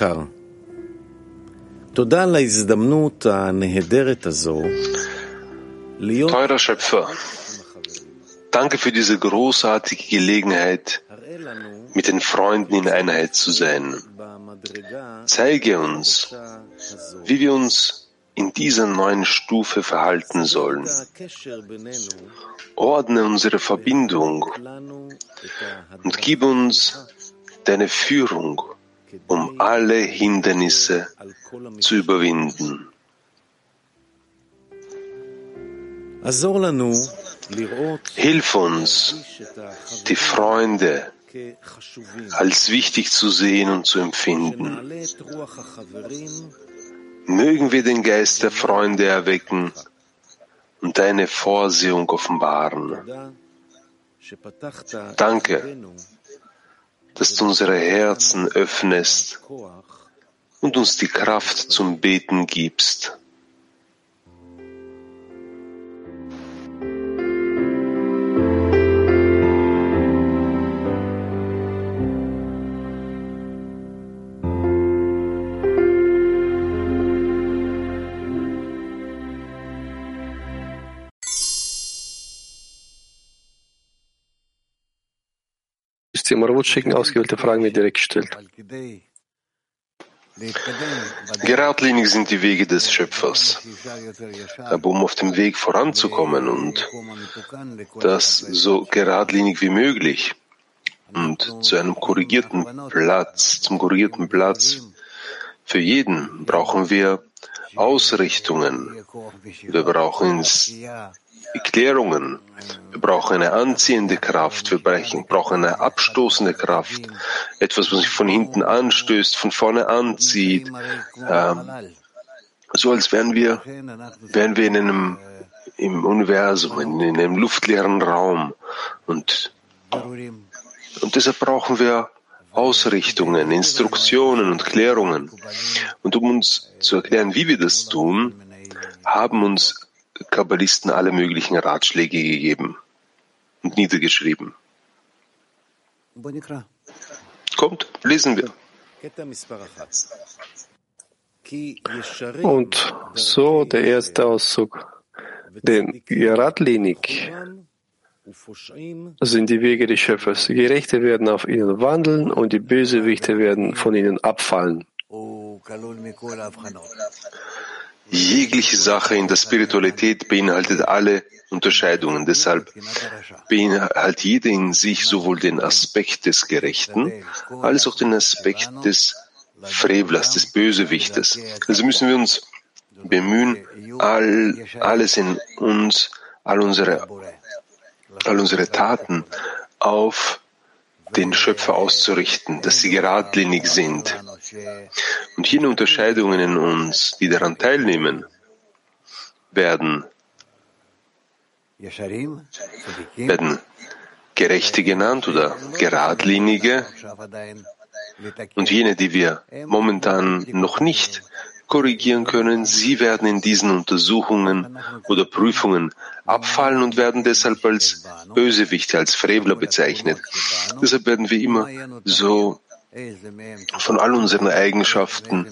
בורא יקר, תודה על ההזדמנות הנהדרת הזו להיות Teurer Schöpfer, danke für diese großartige Gelegenheit, mit den Freunden in Einheit zu sein. במדרגה Zeige uns, הזו. wie wir uns in dieser neuen Stufe verhalten sollen. הקשר בינינו Ordne unsere Verbindung לנו את und gib uns deine Führung, um alle Hindernisse zu überwinden. Hilf uns, die Freunde als wichtig zu sehen und zu empfinden. Mögen wir den Geist der Freunde erwecken und deine Vorsehung offenbaren. Danke, dass du unsere Herzen öffnest und uns die Kraft zum Beten gibst. Im Ravut schicken ausgewählte Fragen wird direkt gestellt. Geradlinig sind die Wege des Schöpfers. Aber um auf dem Weg voranzukommen und das so geradlinig wie möglich und zu einem korrigierten Platz, zum korrigierten Platz für jeden brauchen wir Ausrichtungen. Wir brauchen Erklärungen, wir brauchen eine anziehende Kraft, wir brauchen eine abstoßende Kraft, etwas, was sich von hinten anstößt, von vorne anzieht, ähm, so als wären wir, wären wir in einem, im Universum, in, in einem luftleeren Raum. Und, und deshalb brauchen wir Ausrichtungen, Instruktionen und Klärungen. Und um uns zu erklären, wie wir das tun, haben uns Kabbalisten alle möglichen Ratschläge gegeben und niedergeschrieben. Kommt, lesen wir. Und so der erste Auszug. Denn geradlinig sind die Wege des Schöpfers. Gerechte werden auf ihnen wandeln und die Bösewichte werden von ihnen abfallen. Jegliche Sache in der Spiritualität beinhaltet alle Unterscheidungen. Deshalb beinhaltet jede in sich sowohl den Aspekt des Gerechten als auch den Aspekt des Frevlers, des Bösewichtes. Also müssen wir uns bemühen, all, alles in uns, all unsere, all unsere Taten auf den Schöpfer auszurichten, dass sie geradlinig sind. Und jene Unterscheidungen in uns, die daran teilnehmen, werden, werden Gerechte genannt oder Geradlinige und jene, die wir momentan noch nicht korrigieren können, sie werden in diesen Untersuchungen oder Prüfungen abfallen und werden deshalb als Bösewichte, als Frevler bezeichnet. Deshalb werden wir immer so von all unseren Eigenschaften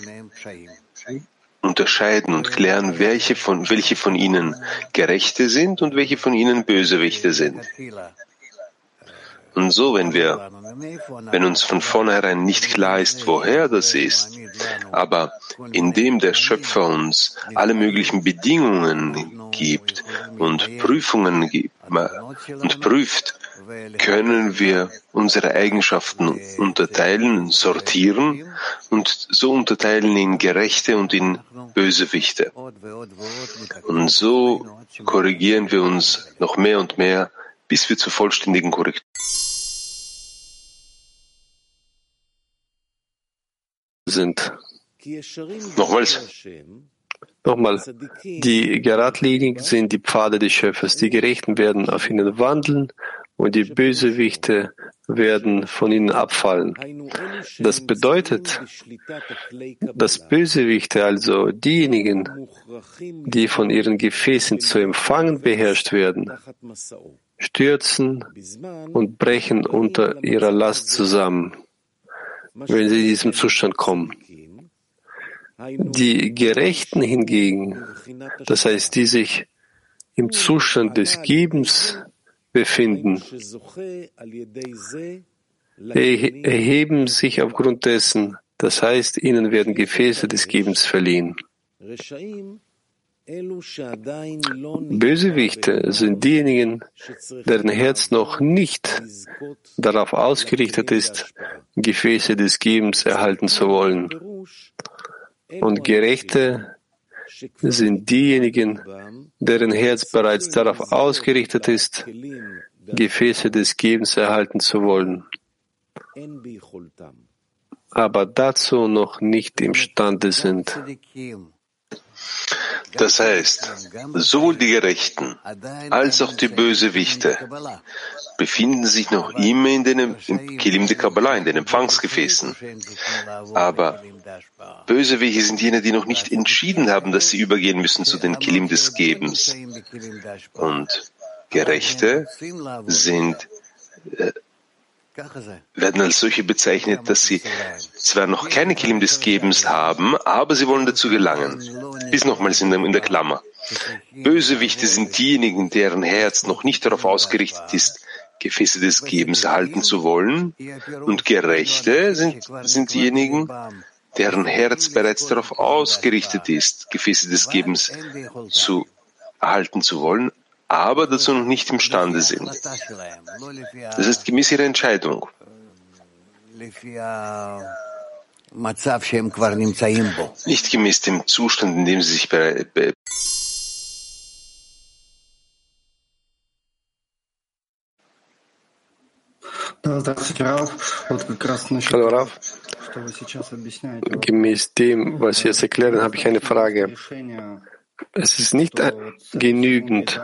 unterscheiden und klären, welche von, welche von ihnen Gerechte sind und welche von ihnen Bösewichte sind. Und so, wenn wir, wenn uns von vornherein nicht klar ist, woher das ist, aber indem der Schöpfer uns alle möglichen Bedingungen gibt und Prüfungen gibt und prüft, können wir unsere Eigenschaften unterteilen, sortieren und so unterteilen in Gerechte und in Bösewichte. Und so korrigieren wir uns noch mehr und mehr bis wir zur vollständigen Korrektur sind. Nochmals. Nochmal, die Geradlinien sind die Pfade des Schöpfers. Die Gerechten werden auf ihnen wandeln und die Bösewichte werden von ihnen abfallen. Das bedeutet, dass Bösewichte, also diejenigen, die von ihren Gefäßen zu empfangen beherrscht werden, stürzen und brechen unter ihrer Last zusammen, wenn sie in diesem Zustand kommen. Die Gerechten hingegen, das heißt, die sich im Zustand des Gebens befinden, erheben sich aufgrund dessen, das heißt, ihnen werden Gefäße des Gebens verliehen. Bösewichte sind diejenigen, deren Herz noch nicht darauf ausgerichtet ist, Gefäße des Gebens erhalten zu wollen. Und Gerechte sind diejenigen, deren Herz bereits darauf ausgerichtet ist, Gefäße des Gebens erhalten zu wollen, aber dazu noch nicht imstande sind. Das heißt, sowohl die Gerechten als auch die Bösewichte befinden sich noch immer in den im Kilim de Kabbalah, in den Empfangsgefäßen. Aber Bösewichte sind jene, die noch nicht entschieden haben, dass sie übergehen müssen zu den Kilim des Gebens. Und Gerechte sind werden als solche bezeichnet, dass sie zwar noch keine Kilim des Gebens haben, aber sie wollen dazu gelangen. Bis nochmals in der, in der Klammer. Bösewichte sind diejenigen, deren Herz noch nicht darauf ausgerichtet ist, Gefäße des Gebens erhalten zu wollen. Und Gerechte sind, sind diejenigen, deren Herz bereits darauf ausgerichtet ist, Gefäße des Gebens zu erhalten zu wollen, aber dazu noch nicht imstande sind. Das ist gemäß ihrer Entscheidung. Nicht gemäß dem Zustand, in dem sie sich befinden. Hallo Rav. Gemäß dem, was Sie jetzt erklären, habe ich eine Frage. Es ist nicht genügend,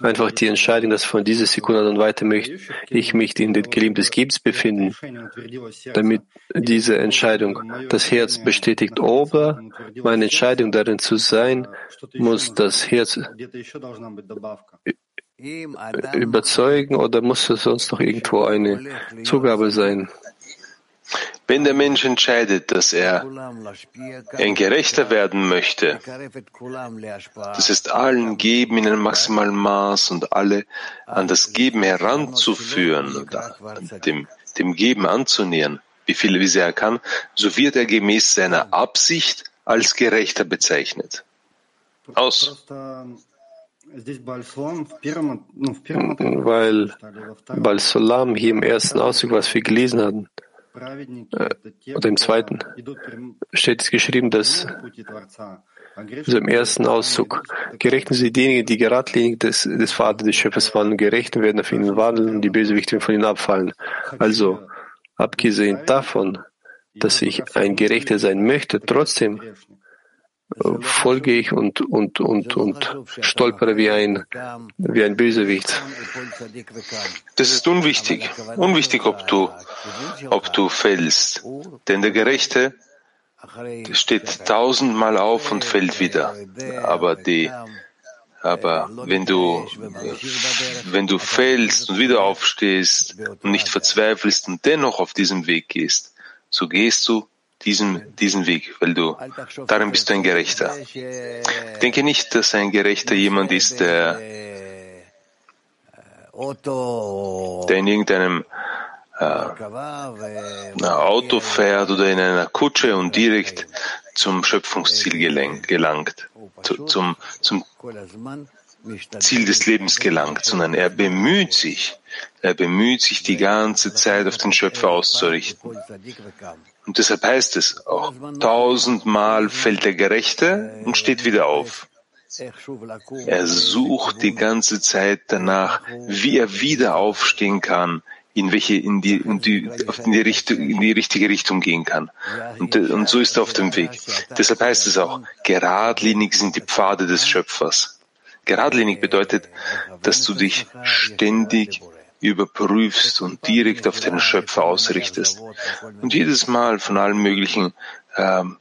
einfach die Entscheidung, dass von dieser Sekunde dann weiter möchte ich mich in den Gelim des Gebens befinden, damit diese Entscheidung das Herz bestätigt. Aber meine Entscheidung darin zu sein, muss das Herz überzeugen oder muss es sonst noch irgendwo eine Zugabe sein. Wenn der Mensch entscheidet, dass er ein Gerechter werden möchte, das ist allen Geben in einem maximalen Maß und alle an das Geben heranzuführen und dem, dem Geben anzunähern, wie viele, wie sehr er kann, so wird er gemäß seiner Absicht als Gerechter bezeichnet. Aus. Weil Balsolam hier im ersten Auszug, was wir gelesen hatten, und im zweiten steht es geschrieben, dass also im ersten Auszug gerechten sie diejenigen, die geradlinig des, des Vaters des Schöpfers waren, gerechten werden auf ihnen wandeln und die Bösewichtigen von ihnen abfallen. Also, abgesehen davon, dass ich ein Gerechter sein möchte, trotzdem folge ich und, und, und, und stolpere wie ein, wie ein Bösewicht. Das ist unwichtig. Unwichtig, ob du, ob du fällst. Denn der Gerechte steht tausendmal auf und fällt wieder. Aber die, aber wenn du, wenn du fällst und wieder aufstehst und nicht verzweifelst und dennoch auf diesem Weg gehst, so gehst du diesen, diesen Weg, weil du, darin bist du ein Gerechter. Denke nicht, dass ein Gerechter jemand ist, der, der in irgendeinem äh, Auto fährt oder in einer Kutsche und direkt zum Schöpfungsziel gelenk, gelangt, zu, zum, zum Ziel des Lebens gelangt, sondern er bemüht sich, er bemüht sich die ganze Zeit auf den Schöpfer auszurichten. Und deshalb heißt es auch, tausendmal fällt der Gerechte und steht wieder auf. Er sucht die ganze Zeit danach, wie er wieder aufstehen kann, in welche, in die, in die, in die, Richtung, in die richtige Richtung gehen kann. Und, und so ist er auf dem Weg. Deshalb heißt es auch, geradlinig sind die Pfade des Schöpfers. Geradlinig bedeutet, dass du dich ständig überprüfst und direkt auf den Schöpfer ausrichtest. Und jedes Mal von allen möglichen, ähm,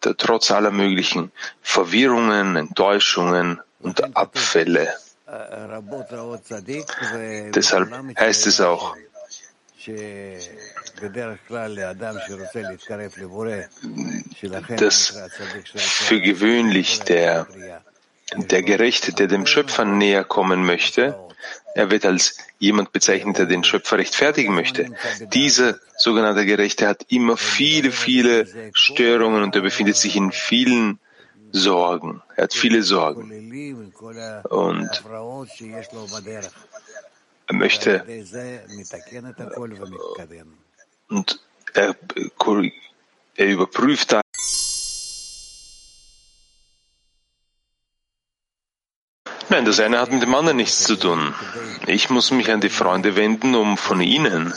trotz aller möglichen Verwirrungen, Enttäuschungen und Abfälle. Deshalb heißt es auch, dass für gewöhnlich der, der Gerechte, der dem Schöpfer näher kommen möchte, er wird als jemand bezeichnet, der den Schöpfer rechtfertigen möchte. Dieser sogenannte Gerechte hat immer viele, viele Störungen und er befindet sich in vielen Sorgen. Er hat viele Sorgen. Und er möchte und er, er überprüft da Nein, das eine hat mit dem anderen nichts zu tun. Ich muss mich an die Freunde wenden, um von ihnen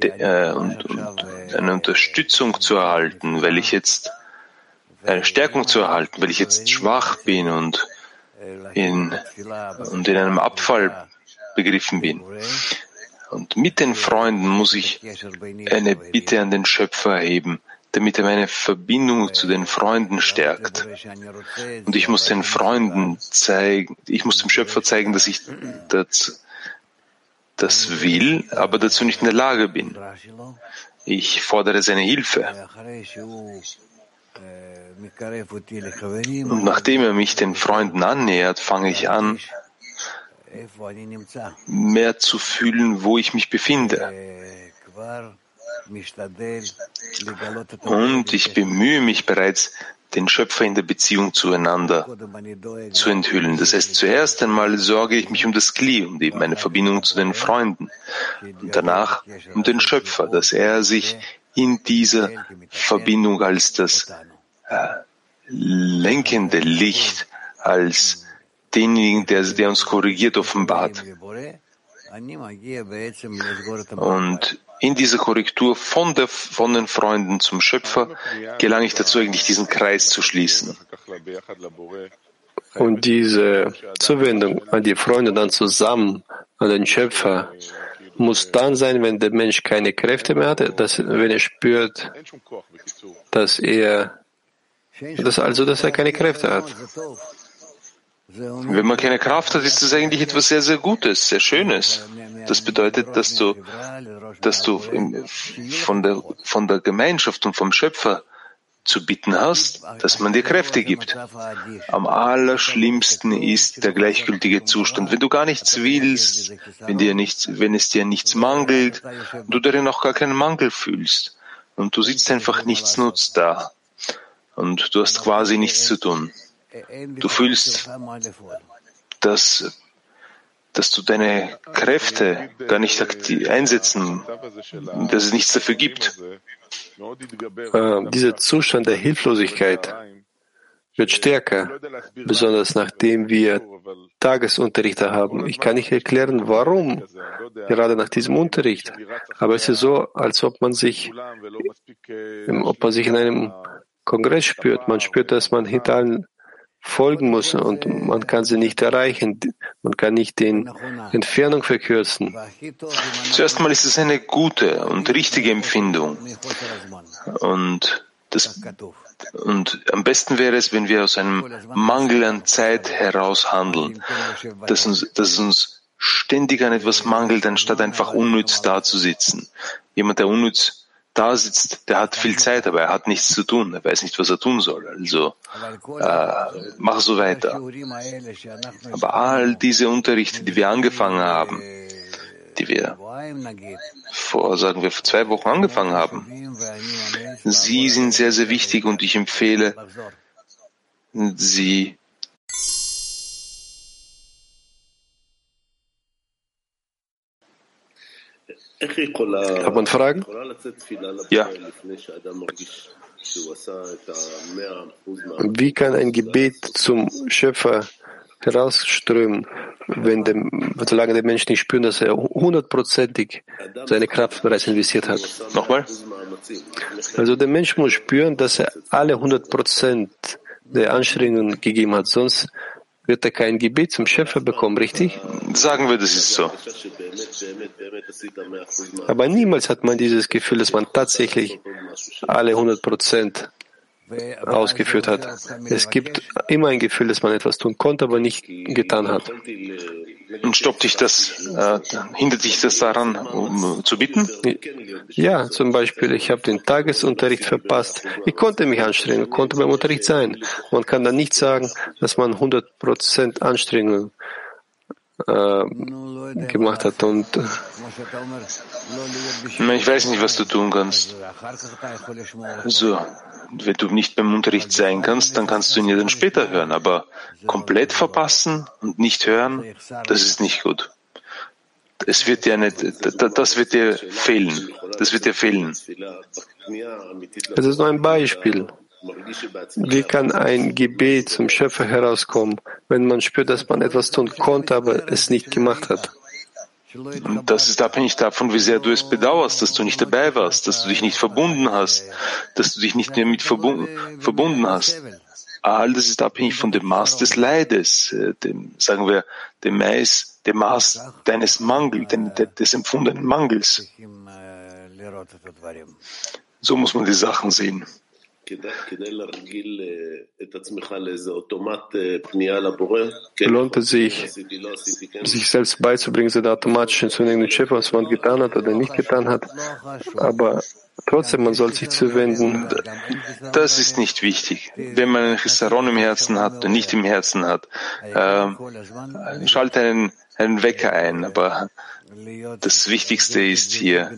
äh, und, und eine Unterstützung zu erhalten, weil ich jetzt eine Stärkung zu erhalten, weil ich jetzt schwach bin und in, und in einem Abfall begriffen bin. Und mit den Freunden muss ich eine Bitte an den Schöpfer erheben, damit er meine Verbindung zu den Freunden stärkt. Und ich muss den Freunden zeigen, ich muss dem Schöpfer zeigen, dass ich das, das will, aber dazu nicht in der Lage bin. Ich fordere seine Hilfe. Und nachdem er mich den Freunden annähert, fange ich an, mehr zu fühlen, wo ich mich befinde. Und ich bemühe mich bereits, den Schöpfer in der Beziehung zueinander zu enthüllen. Das heißt, zuerst einmal sorge ich mich um das Kli, um die, meine Verbindung zu den Freunden und danach um den Schöpfer, dass er sich in dieser Verbindung als das äh, lenkende Licht, als denjenigen, der, der uns korrigiert, offenbart. Und in dieser Korrektur von, der, von den Freunden zum Schöpfer gelange ich dazu, eigentlich diesen Kreis zu schließen. Und diese Zuwendung an die Freunde dann zusammen, an den Schöpfer, muss dann sein, wenn der Mensch keine Kräfte mehr hat, dass, wenn er spürt, dass er, dass also, dass er keine Kräfte hat. Wenn man keine Kraft hat, ist das eigentlich etwas sehr, sehr Gutes, sehr Schönes. Das bedeutet, dass du, dass du von der, von der Gemeinschaft und vom Schöpfer zu bitten hast, dass man dir Kräfte gibt. Am allerschlimmsten ist der gleichgültige Zustand. Wenn du gar nichts willst, wenn, dir nichts, wenn es dir nichts mangelt, du darin auch gar keinen Mangel fühlst und du sitzt einfach nichts nutzt da und du hast quasi nichts zu tun. Du fühlst, dass, dass du deine Kräfte gar nicht einsetzen, dass es nichts dafür gibt. Äh, dieser Zustand der Hilflosigkeit wird stärker, besonders nachdem wir Tagesunterricht haben. Ich kann nicht erklären, warum, gerade nach diesem Unterricht. Aber es ist so, als ob man sich, ob man sich in einem Kongress spürt. Man spürt, dass man hinter allen folgen muss und man kann sie nicht erreichen. Man kann nicht die Entfernung verkürzen. Zuerst mal ist es eine gute und richtige Empfindung. Und, das, und am besten wäre es, wenn wir aus einem Mangel an Zeit heraus handeln, dass uns, dass uns ständig an etwas mangelt, anstatt einfach unnütz dazusitzen. Jemand, der unnütz da sitzt, der hat viel Zeit, aber er hat nichts zu tun, er weiß nicht, was er tun soll. Also äh, mach so weiter. Aber all diese Unterrichte, die wir angefangen haben, die wir vor, sagen wir, vor zwei Wochen angefangen haben, sie sind sehr, sehr wichtig und ich empfehle, sie Hat man Fragen? Ja. Wie kann ein Gebet zum Schöpfer herausströmen, wenn dem, solange der Mensch nicht spürt, dass er hundertprozentig seine Kraft bereits investiert hat? Nochmal? Also der Mensch muss spüren, dass er alle hundert Prozent der Anstrengungen gegeben hat, sonst wird er kein Gebet zum Schöpfer bekommen, richtig? Sagen wir, das ist so. Aber niemals hat man dieses Gefühl, dass man tatsächlich alle 100 Prozent ausgeführt hat. Es gibt immer ein Gefühl, dass man etwas tun konnte, aber nicht getan hat. Und stoppt dich das, äh, hindert dich das daran, um zu bitten? Ja, zum Beispiel, ich habe den Tagesunterricht verpasst. Ich konnte mich anstrengen, konnte beim Unterricht sein. Man kann dann nicht sagen, dass man 100% Anstrengung äh, gemacht hat und Ich weiß nicht, was du tun kannst. Also, wenn du nicht beim Unterricht sein kannst, dann kannst du ihn ja dann später hören. Aber komplett verpassen und nicht hören, das ist nicht gut. Es wird dir nicht, das wird dir fehlen. Das wird dir fehlen. es ist nur ein Beispiel. Wie kann ein Gebet zum Schöpfer herauskommen, wenn man spürt, dass man etwas tun konnte, aber es nicht gemacht hat? Und das ist abhängig davon, wie sehr du es bedauerst, dass du nicht dabei warst, dass du dich nicht verbunden hast, dass du dich nicht mehr mit verbunden, verbunden hast. All das ist abhängig von dem Maß des Leides, äh, dem, sagen wir, dem Maß, dem Maß deines Mangels, des empfundenen Mangels. So muss man die Sachen sehen. Lohnt es sich, sich selbst beizubringen, so automatisch zu den Schöpfer, was man getan hat oder nicht getan hat. Aber trotzdem, man soll sich zuwenden. Das ist nicht wichtig. Wenn man einen Chisaron im Herzen hat oder nicht im Herzen hat, äh, schalte einen, einen Wecker ein. Aber das Wichtigste ist hier,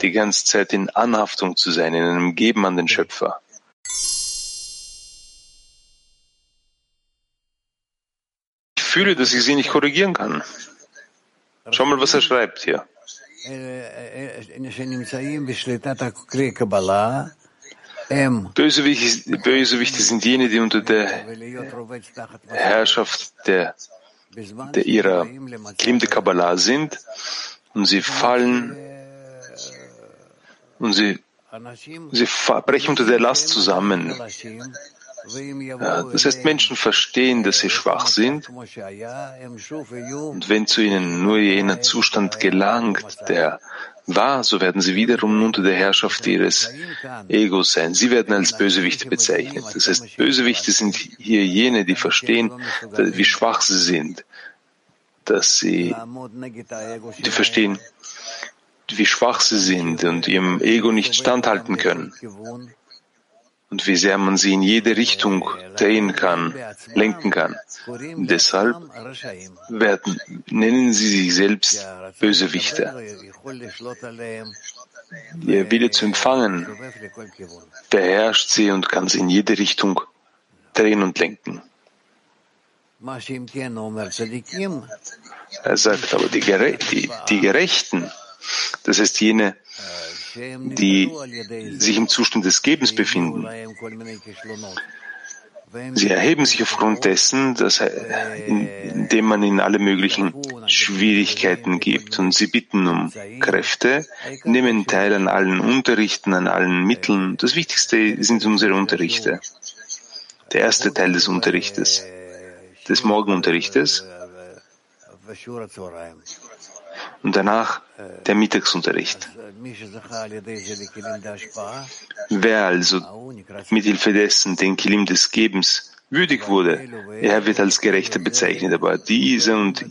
die ganze Zeit in Anhaftung zu sein, in einem Geben an den Schöpfer. Fühle, dass ich sie nicht korrigieren kann. Schau mal, was er schreibt hier. Bösewichte, Bösewichte sind jene, die unter der Herrschaft der, der ihrer Klim de Kabbalah sind und sie fallen und sie, sie brechen unter der Last zusammen. Das heißt, Menschen verstehen, dass sie schwach sind. Und wenn zu ihnen nur jener Zustand gelangt, der war, so werden sie wiederum unter der Herrschaft ihres Egos sein. Sie werden als Bösewichte bezeichnet. Das heißt, Bösewichte sind hier jene, die verstehen, wie schwach sie sind, dass sie, die verstehen, wie schwach sie sind und ihrem Ego nicht standhalten können und wie sehr man sie in jede Richtung drehen kann, lenken kann. Deshalb werden, nennen sie sich selbst Bösewichte. Ihr Wille zu empfangen beherrscht sie und kann sie in jede Richtung drehen und lenken. Er sagt aber, die, Gere die, die Gerechten, das heißt jene, die sich im Zustand des Gebens befinden. Sie erheben sich aufgrund dessen, dass, indem man ihnen alle möglichen Schwierigkeiten gibt. Und sie bitten um Kräfte, nehmen teil an allen Unterrichten, an allen Mitteln. Das Wichtigste sind unsere Unterrichte. Der erste Teil des Unterrichtes, des Morgenunterrichtes und danach der Mittagsunterricht. Wer also mit Hilfe dessen den Kilim des Gebens würdig wurde, er wird als Gerechter bezeichnet. Aber diese und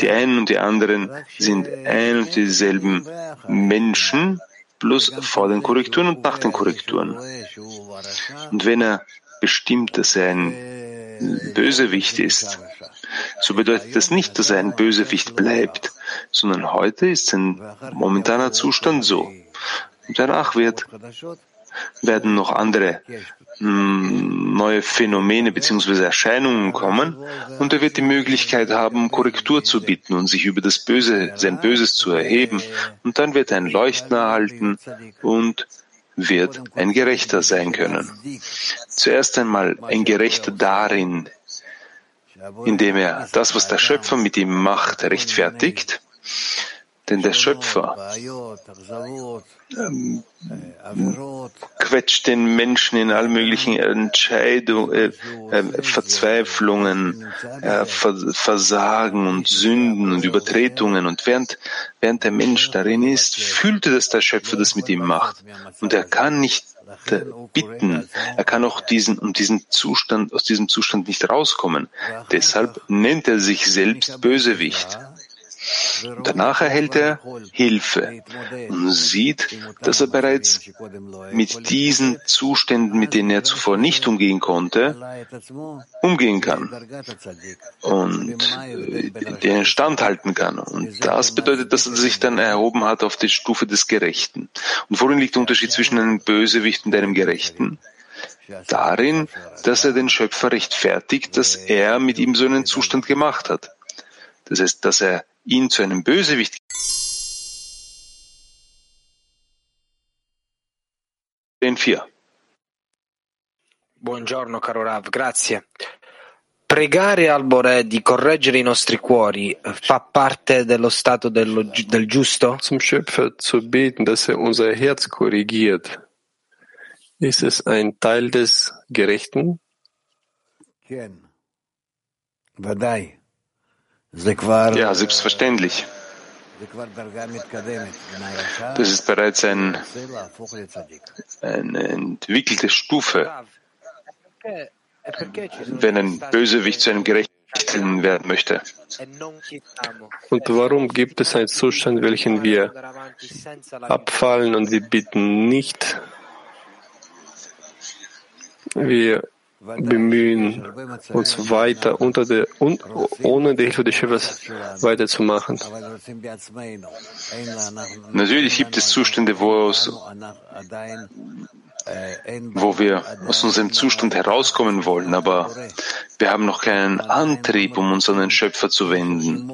die einen und die anderen sind ein und dieselben Menschen, bloß vor den Korrekturen und nach den Korrekturen. Und wenn er bestimmt, dass er ein Bösewicht ist, so bedeutet das nicht, dass er ein Bösewicht bleibt, sondern heute ist sein momentaner Zustand so. Danach wird, werden noch andere hm, neue Phänomene bzw. Erscheinungen kommen und er wird die Möglichkeit haben, Korrektur zu bitten und sich über das Böse, sein Böses zu erheben. Und dann wird er ein Leuchten erhalten und wird ein Gerechter sein können. Zuerst einmal ein Gerechter darin, indem er das, was der Schöpfer mit ihm macht, rechtfertigt. Denn der Schöpfer ähm, quetscht den Menschen in all möglichen Entscheidungen, äh, äh, Verzweiflungen, äh, Versagen und Sünden und Übertretungen. Und während, während der Mensch darin ist, fühlt er, dass der Schöpfer das mit ihm macht. Und er kann nicht bitten. Er kann auch diesen, um diesen Zustand, aus diesem Zustand nicht rauskommen. Deshalb nennt er sich selbst Bösewicht. Danach erhält er Hilfe und sieht, dass er bereits mit diesen Zuständen, mit denen er zuvor nicht umgehen konnte, umgehen kann und äh, den standhalten kann. Und das bedeutet, dass er sich dann erhoben hat auf die Stufe des Gerechten. Und worin liegt der Unterschied zwischen einem Bösewicht und einem Gerechten? Darin, dass er den Schöpfer rechtfertigt, dass er mit ihm so einen Zustand gemacht hat. Das heißt, dass er ihn zu einem Bösewicht den vier. Buongiorno caro Rav, grazie. Pregare al Boré di correggere i nostri cuori fa parte dello stato dello, del giusto? Zum Schöpfer zu beten, dass er unser Herz korrigiert. Ist es ein Teil des Gerechten? Ken. Vadai. Ja, selbstverständlich. Das ist bereits ein, eine entwickelte Stufe. Wenn ein Bösewicht zu einem Gerechten werden möchte. Und warum gibt es einen Zustand, welchen wir abfallen und wir bitten nicht? Wir bemühen, uns weiter unter der, un, ohne die Hilfe des Schöpfers weiterzumachen. Natürlich gibt es Zustände, wo, aus, wo wir aus unserem Zustand herauskommen wollen, aber wir haben noch keinen Antrieb, um uns an den Schöpfer zu wenden.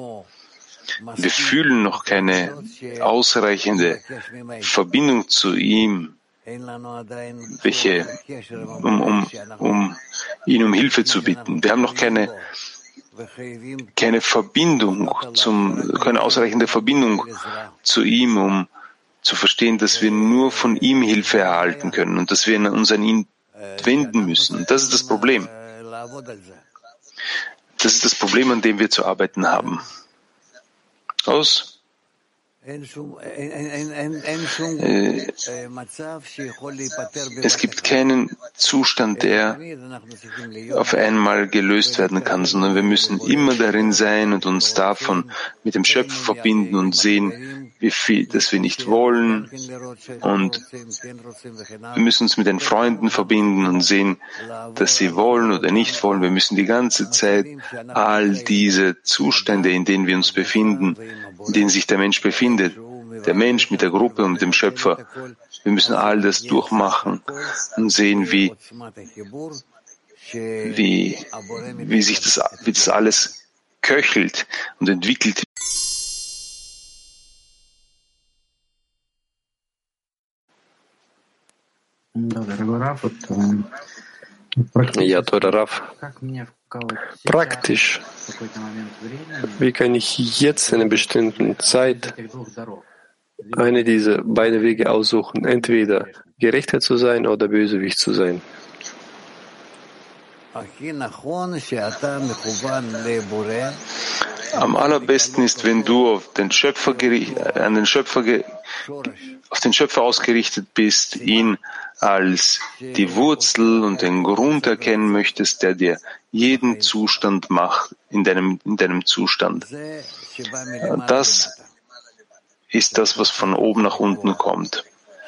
Wir fühlen noch keine ausreichende Verbindung zu ihm welche, um, um, um ihn um Hilfe zu bitten. Wir haben noch keine, keine Verbindung zum, keine ausreichende Verbindung zu ihm, um zu verstehen, dass wir nur von ihm Hilfe erhalten können und dass wir uns an ihn wenden müssen. Das ist das Problem. Das ist das Problem, an dem wir zu arbeiten haben. Aus. Es gibt keinen Zustand, der auf einmal gelöst werden kann, sondern wir müssen immer darin sein und uns davon mit dem Schöpfer verbinden und sehen, wie viel, dass wir nicht wollen. Und wir müssen uns mit den Freunden verbinden und sehen, dass sie wollen oder nicht wollen. Wir müssen die ganze Zeit all diese Zustände, in denen wir uns befinden, in denen sich der Mensch befindet. Der Mensch mit der Gruppe und dem Schöpfer. Wir müssen all das durchmachen und sehen, wie, wie, wie sich das, wie das alles köchelt und entwickelt. Доброго рапорту. Ja, teurer Raff. Praktisch. Wie kann ich jetzt in einer bestimmten Zeit eine dieser beiden Wege aussuchen, entweder gerechter zu sein oder bösewicht zu sein? Am allerbesten ist, wenn du auf den Schöpfer, äh, an den Schöpfer, auf den Schöpfer ausgerichtet bist, ihn als die Wurzel und den Grund erkennen möchtest, der dir jeden Zustand macht in deinem, in deinem Zustand. Äh, das ist das, was von oben nach unten kommt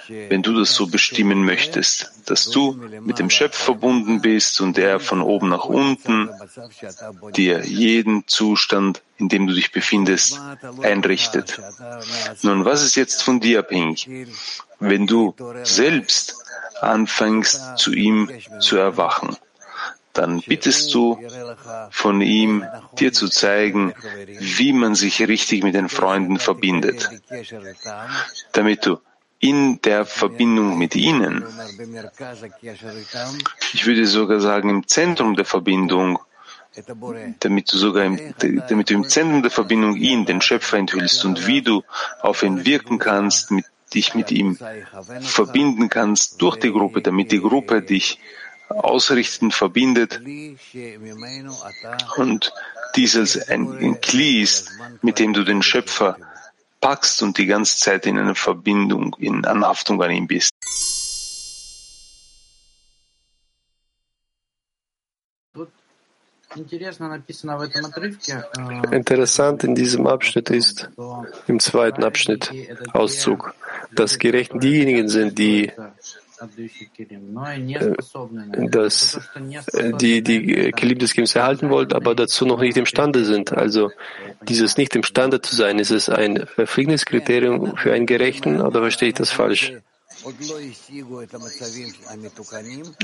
wenn du das so bestimmen möchtest, dass du mit dem Schöpfer verbunden bist und er von oben nach unten dir jeden Zustand, in dem du dich befindest, einrichtet. Nun, was ist jetzt von dir abhängig? Wenn du selbst anfängst, zu ihm zu erwachen dann bittest du von ihm, dir zu zeigen, wie man sich richtig mit den Freunden verbindet, damit du in der Verbindung mit ihnen. Ich würde sogar sagen, im Zentrum der Verbindung, damit du sogar im, damit du im Zentrum der Verbindung ihn, den Schöpfer, enthüllst und wie du auf ihn wirken kannst, mit, dich mit ihm verbinden kannst durch die Gruppe, damit die Gruppe dich ausrichten, verbindet und dies als ein, ein Kli ist, mit dem du den Schöpfer packst und die ganze Zeit in einer Verbindung, in Anhaftung an ihm bist. Interessant in diesem Abschnitt ist, im zweiten Abschnitt, Auszug, dass gerecht diejenigen sind, die dass die die Kelim des Gebens erhalten wollen, aber dazu noch nicht imstande sind. Also dieses nicht imstande zu sein, ist es ein Verpflichtungskriterium für einen Gerechten oder verstehe ich das falsch?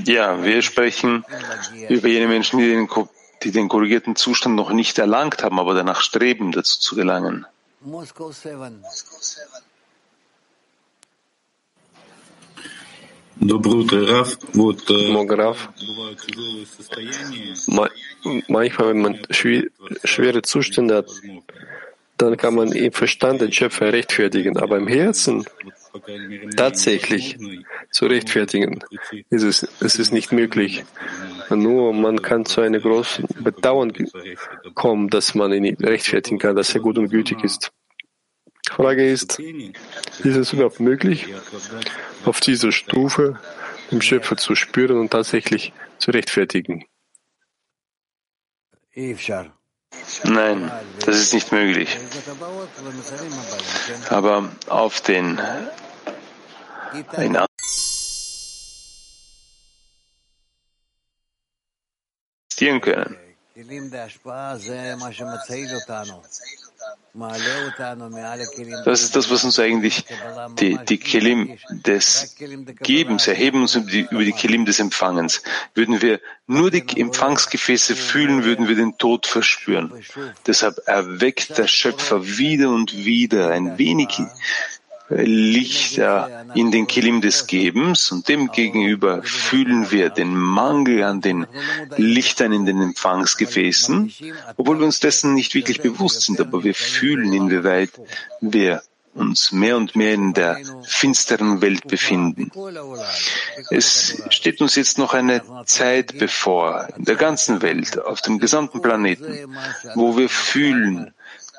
Ja, wir sprechen über jene Menschen, die den, die den korrigierten Zustand noch nicht erlangt haben, aber danach streben, dazu zu gelangen. Moscow 7. Доброе утро, Раф. Вот, э, Morgen, Raf. бывают тяжелые состояния, Ma- Manchmal, wenn man schwi- schwere Zustände hat, dann kann man im Verstand den Schöpfer rechtfertigen, aber im Herzen вот, по крайней мере, мне tatsächlich невозможно, zu rechtfertigen ist es, es ist nicht möglich. Nur man kann zu einem großen Bedauern ge- kommen, dass man ihn rechtfertigen kann, dass er gut und gütig ist. Frage ist, ist es überhaupt möglich, auf dieser Stufe dem Schöpfer zu spüren und tatsächlich zu rechtfertigen? Nein, das ist nicht möglich. Aber auf den in können. Das ist das, was uns eigentlich die, die Kelim des Gebens erheben uns über die, über die Kelim des Empfangens. Würden wir nur die Empfangsgefäße fühlen, würden wir den Tod verspüren. Deshalb erweckt der Schöpfer wieder und wieder ein wenig Lichter in den Kelim des Gebens und demgegenüber fühlen wir den Mangel an den Lichtern in den Empfangsgefäßen, obwohl wir uns dessen nicht wirklich bewusst sind, aber wir fühlen, inwieweit wir uns mehr und mehr in der finsteren Welt befinden. Es steht uns jetzt noch eine Zeit bevor, in der ganzen Welt, auf dem gesamten Planeten, wo wir fühlen,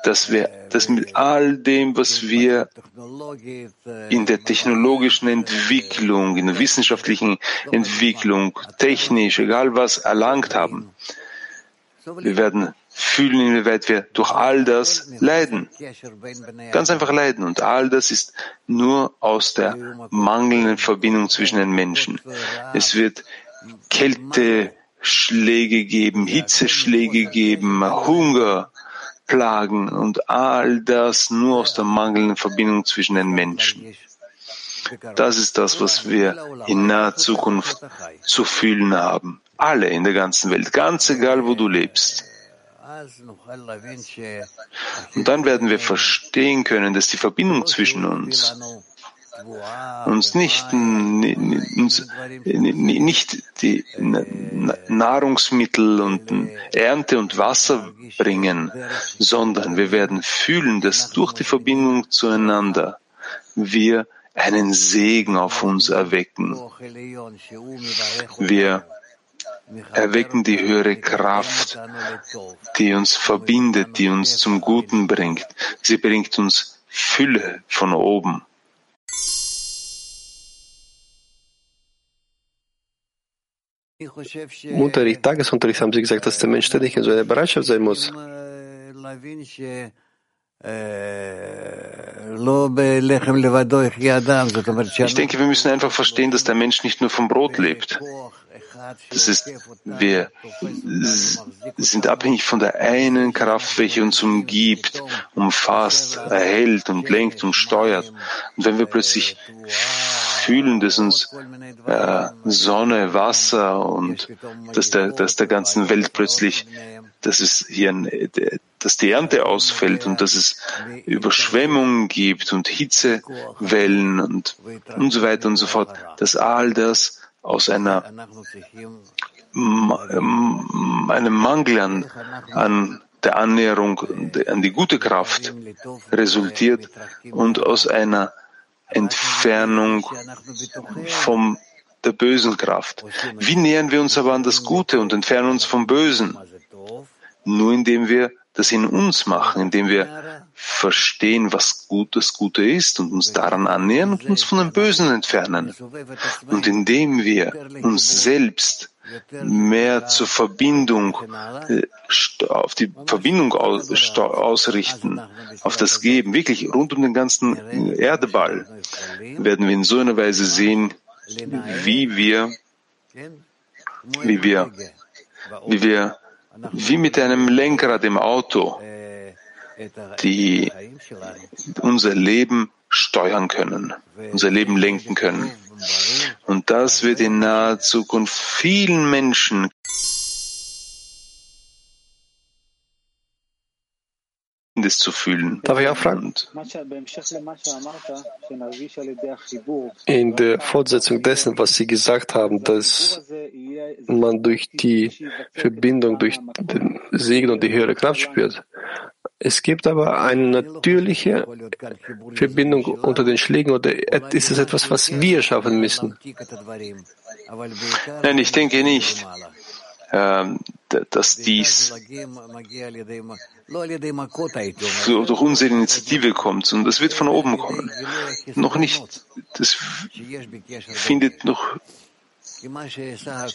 dass wir das mit all dem, was wir in der technologischen Entwicklung, in der wissenschaftlichen Entwicklung, technisch, egal was, erlangt haben, wir werden fühlen, inwieweit wir durch all das leiden. Ganz einfach leiden. Und all das ist nur aus der mangelnden Verbindung zwischen den Menschen. Es wird Kälteschläge geben, Hitzeschläge geben, Hunger, Plagen und all das nur aus der mangelnden Verbindung zwischen den Menschen. Das ist das, was wir in naher Zukunft zu fühlen haben. Alle in der ganzen Welt, ganz egal, wo du lebst. Und dann werden wir verstehen können, dass die Verbindung zwischen uns uns nicht, uns nicht die Nahrungsmittel und Ernte und Wasser bringen, sondern wir werden fühlen, dass durch die Verbindung zueinander wir einen Segen auf uns erwecken. Wir erwecken die höhere Kraft, die uns verbindet, die uns zum Guten bringt. Sie bringt uns Fülle von oben. Im Unterricht, Tagesunterricht haben Sie gesagt, dass der Mensch ständig in so einer Bereitschaft sein muss. Ich denke, wir müssen einfach verstehen, dass der Mensch nicht nur vom Brot lebt. Das ist, wir sind abhängig von der einen Kraft, welche uns umgibt, umfasst, erhält und lenkt und steuert. Und wenn wir plötzlich fühlen, dass uns äh, Sonne, Wasser und dass der, dass der ganzen Welt plötzlich, dass es hier ein, dass die Ernte ausfällt und dass es Überschwemmungen gibt und Hitzewellen und, und so weiter und so fort, dass all das aus einer, einem Mangel an, an der Annäherung an die gute Kraft resultiert und aus einer Entfernung vom der bösen Kraft. Wie nähern wir uns aber an das Gute und entfernen uns vom Bösen? Nur indem wir das in uns machen, indem wir verstehen, was gut das Gute ist und uns daran annähern und uns von dem Bösen entfernen. Und indem wir uns selbst mehr zur Verbindung, äh, auf die Verbindung ausrichten, auf das Geben, wirklich rund um den ganzen Erdeball, werden wir in so einer Weise sehen, wie wir, wie wir, wie wir, wie mit einem Lenkrad im Auto, die unser Leben steuern können, unser Leben lenken können. Und das wird in naher Zukunft vielen Menschen das zu fühlen. Darf ich auch fragen? In der Fortsetzung dessen, was Sie gesagt haben, dass man durch die Verbindung, durch den Segen und die höhere Kraft spürt. Es gibt aber eine natürliche Verbindung unter den Schlägen oder ist es etwas, was wir schaffen müssen? Nein, ich denke nicht, ähm, dass dies durch unsere Initiative kommt, und das wird von oben kommen. Noch nicht, das findet noch,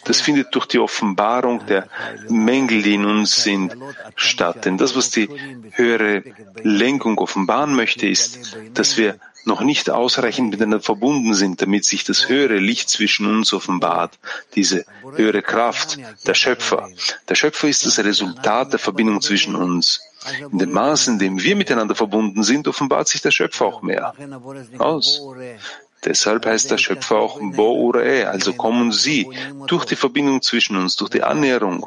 das findet durch die Offenbarung der Mängel, die in uns sind, statt. Denn das, was die höhere Lenkung offenbaren möchte, ist, dass wir noch nicht ausreichend miteinander verbunden sind, damit sich das höhere Licht zwischen uns offenbart, diese höhere Kraft, der Schöpfer. Der Schöpfer ist das Resultat der Verbindung zwischen uns. In dem Maß, in dem wir miteinander verbunden sind, offenbart sich der Schöpfer auch mehr aus. Deshalb heißt der Schöpfer auch Bo-Ure, also kommen Sie. Durch die Verbindung zwischen uns, durch die Annäherung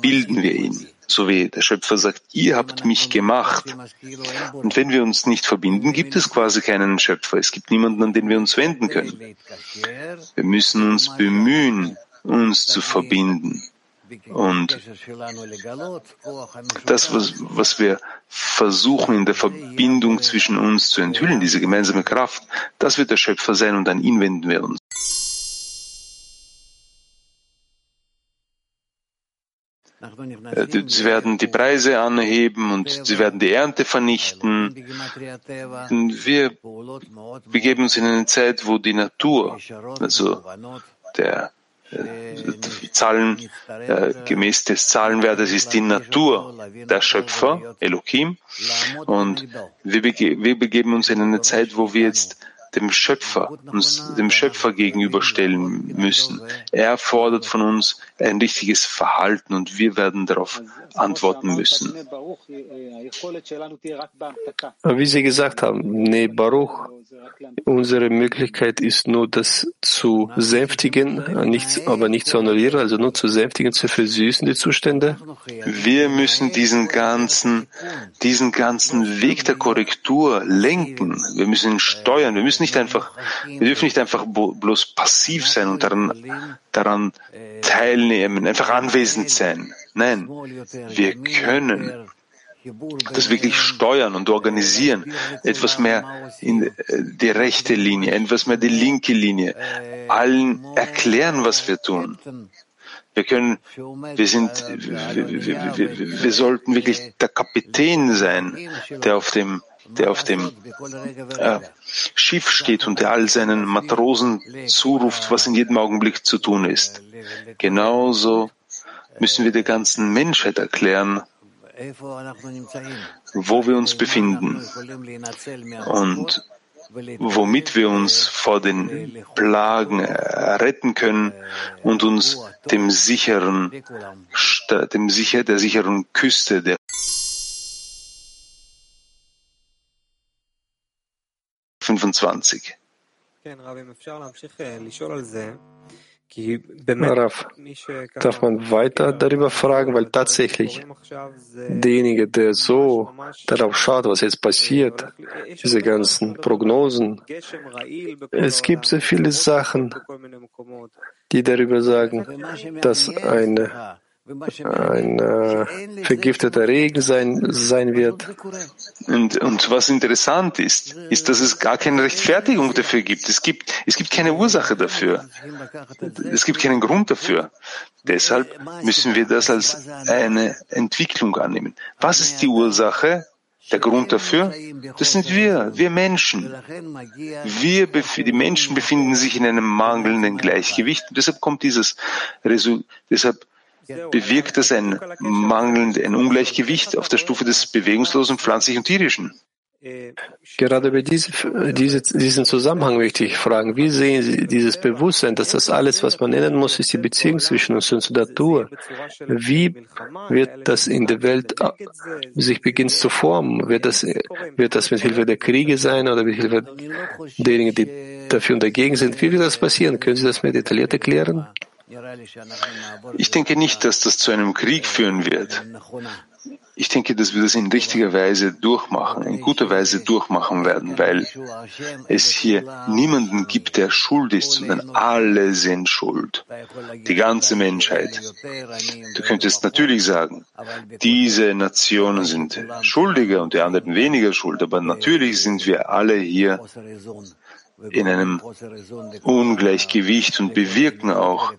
bilden wir ihn. So wie der Schöpfer sagt, ihr habt mich gemacht. Und wenn wir uns nicht verbinden, gibt es quasi keinen Schöpfer. Es gibt niemanden, an den wir uns wenden können. Wir müssen uns bemühen, uns zu verbinden. Und das, was, was wir versuchen in der Verbindung zwischen uns zu enthüllen, diese gemeinsame Kraft, das wird der Schöpfer sein und an ihn wenden wir uns. Äh, Sie werden die Preise anheben und sie werden die Ernte vernichten. Wir begeben uns in eine Zeit, wo die Natur, also der Zahlen, äh, gemäß des Zahlenwertes ist die Natur der Schöpfer, Elohim. Und wir, bege wir begeben uns in eine Zeit, wo wir jetzt dem Schöpfer, uns dem Schöpfer gegenüberstellen müssen. Er fordert von uns ein richtiges Verhalten und wir werden darauf antworten müssen. Wie Sie gesagt haben, nee, Baruch, unsere Möglichkeit ist nur, das zu sänftigen, nicht, aber nicht zu annullieren, also nur zu sänftigen, zu versüßen, die Zustände. Wir müssen diesen ganzen, diesen ganzen Weg der Korrektur lenken. Wir müssen ihn steuern. Wir müssen nicht einfach, wir dürfen nicht einfach bloß passiv sein und daran, daran teilnehmen, einfach anwesend sein. Nein, wir können das wirklich steuern und organisieren, etwas mehr in äh, die rechte Linie, etwas mehr die linke Linie, allen erklären, was wir tun. Wir können, wir sind, wir, wir, wir, wir sollten wirklich der Kapitän sein, der auf dem, der auf dem äh, Schiff steht und der all seinen Matrosen zuruft, was in jedem Augenblick zu tun ist. Genauso müssen wir der ganzen Menschheit erklären, wo wir uns befinden und womit wir uns vor den Plagen retten können und uns dem sicheren, dem sicher, der sicheren Küste der 25. Raff, darf man weiter darüber fragen, weil tatsächlich derjenige, der so darauf schaut, was jetzt passiert, diese ganzen Prognosen, es gibt sehr viele Sachen, die darüber sagen, dass eine, ein äh, vergifteter Regen sein, sein wird. Und, und was interessant ist, ist, dass es gar keine Rechtfertigung dafür gibt. Es gibt, es gibt keine Ursache dafür. Es gibt keinen Grund dafür. Deshalb müssen wir das als eine Entwicklung annehmen. Was ist die Ursache? Der Grund dafür, das sind wir, wir Menschen. Wir, die Menschen befinden sich in einem mangelnden Gleichgewicht und deshalb kommt dieses Resul deshalb bewirkt das ein mangelnd, ein Ungleichgewicht auf der Stufe des bewegungslosen, pflanzlichen und tierischen. Gerade über diese, diese, diesen Zusammenhang möchte ich fragen. Wie sehen Sie dieses Bewusstsein, dass das alles, was man ändern muss, ist die Beziehung zwischen uns und zur Natur? Wie wird das in der Welt äh, sich beginnt zu formen? Wird das, wird das mit Hilfe der Kriege sein oder mit Hilfe derjenigen, die dafür und dagegen sind? Wie wird das passieren? Können Sie das mehr detailliert erklären? Ich denke nicht, dass das zu einem Krieg führen wird. Ich denke, dass wir das in richtiger Weise durchmachen, in guter Weise durchmachen werden, weil es hier niemanden gibt, der schuld ist, sondern alle sind schuld. Die ganze Menschheit. Du könntest natürlich sagen, diese Nationen sind schuldiger und die anderen weniger schuld, aber natürlich sind wir alle hier in einem Ungleichgewicht und bewirken auch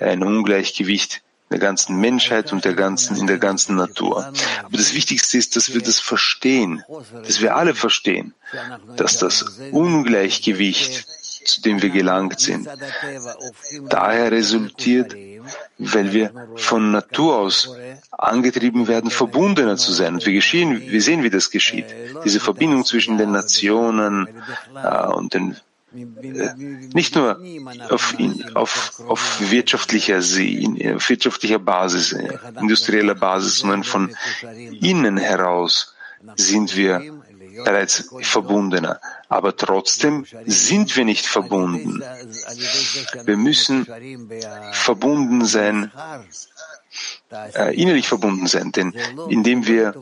ein Ungleichgewicht der ganzen Menschheit und der ganzen, in der ganzen Natur. Aber das Wichtigste ist, dass wir das verstehen, dass wir alle verstehen, dass das Ungleichgewicht, zu dem wir gelangt sind, daher resultiert, weil wir von Natur aus angetrieben werden, verbundener zu sein. Und wir, geschehen, wir sehen, wie das geschieht. Diese Verbindung zwischen den Nationen äh, und den äh, nicht nur auf, auf, auf wirtschaftlicher, auf wirtschaftlicher Basis, äh, industrieller Basis, sondern von innen heraus sind wir bereits verbundener. Aber trotzdem sind wir nicht verbunden. Wir müssen verbunden sein, äh, innerlich verbunden sein. Denn indem wir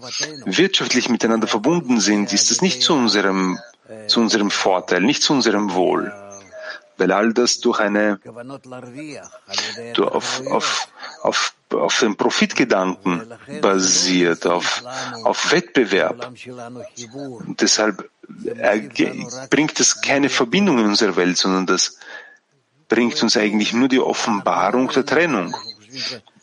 wirtschaftlich miteinander verbunden sind, ist es nicht zu unserem, zu unserem Vorteil, nicht zu unserem Wohl. Weil all das durch eine, durch auf, auf, auf, auf den Profitgedanken basiert, auf, auf Wettbewerb. Und deshalb bringt es keine Verbindung in unserer Welt, sondern das bringt uns eigentlich nur die Offenbarung der Trennung.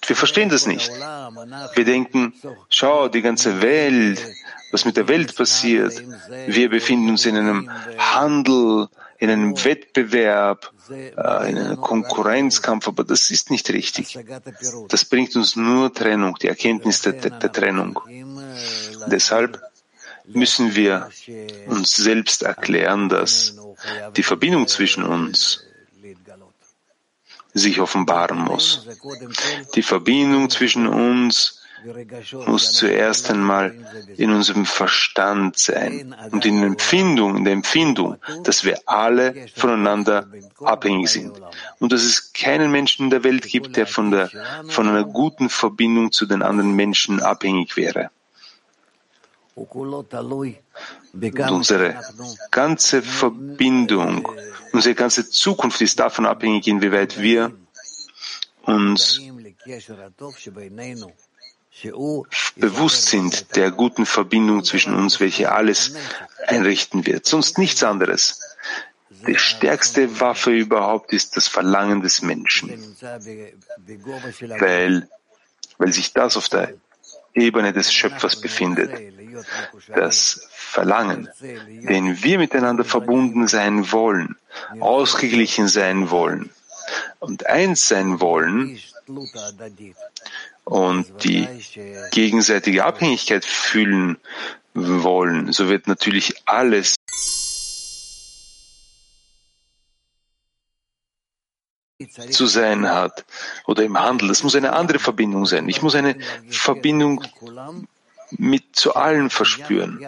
Wir verstehen das nicht. Wir denken, schau, die ganze Welt, was mit der Welt passiert. Wir befinden uns in einem Handel, in einem Wettbewerb, äh, in einem Konkurrenzkampf, aber das ist nicht richtig. Das bringt uns nur Trennung, die Erkenntnis der, der, der Trennung. Deshalb müssen wir uns selbst erklären, dass die Verbindung zwischen uns sich offenbaren muss. Die Verbindung zwischen uns muss zuerst einmal in unserem Verstand sein und in der Empfindung, in der Empfindung, dass wir alle voneinander abhängig sind und dass es keinen Menschen in der Welt gibt, der von, der, von einer guten Verbindung zu den anderen Menschen abhängig wäre. Und unsere ganze Verbindung, unsere ganze Zukunft ist davon abhängig, inwieweit wir uns bewusst sind der guten Verbindung zwischen uns, welche alles einrichten wird. Sonst nichts anderes. Die stärkste Waffe überhaupt ist das Verlangen des Menschen, weil, weil sich das auf der Ebene des Schöpfers befindet. Das Verlangen, wenn wir miteinander verbunden sein wollen, ausgeglichen sein wollen und eins sein wollen und die gegenseitige Abhängigkeit fühlen wollen, so wird natürlich alles zu sein hat oder im Handel. Das muss eine andere Verbindung sein. Ich muss eine Verbindung mit zu allen verspüren,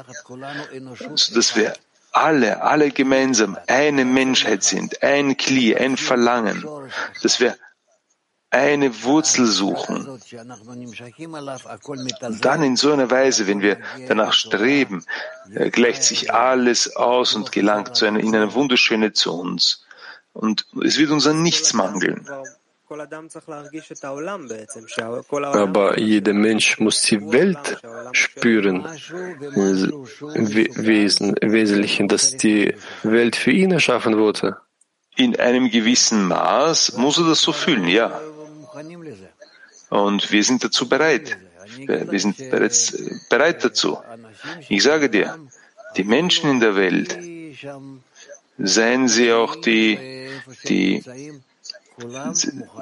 sodass wir alle, alle gemeinsam eine Menschheit sind, ein Kli, ein Verlangen, dass wir eine Wurzel suchen. Dann in so einer Weise, wenn wir danach streben, gleicht sich alles aus und gelangt zu einer, in eine wunderschöne zu uns. Und es wird uns an nichts mangeln. Aber jeder Mensch muss die Welt spüren, Wesen, im Wesentlichen, dass die Welt für ihn erschaffen wurde. In einem gewissen Maß muss er das so fühlen, ja. Und wir sind dazu bereit. Wir sind bereits bereit dazu. Ich sage dir, die Menschen in der Welt, sehen sie auch die, die,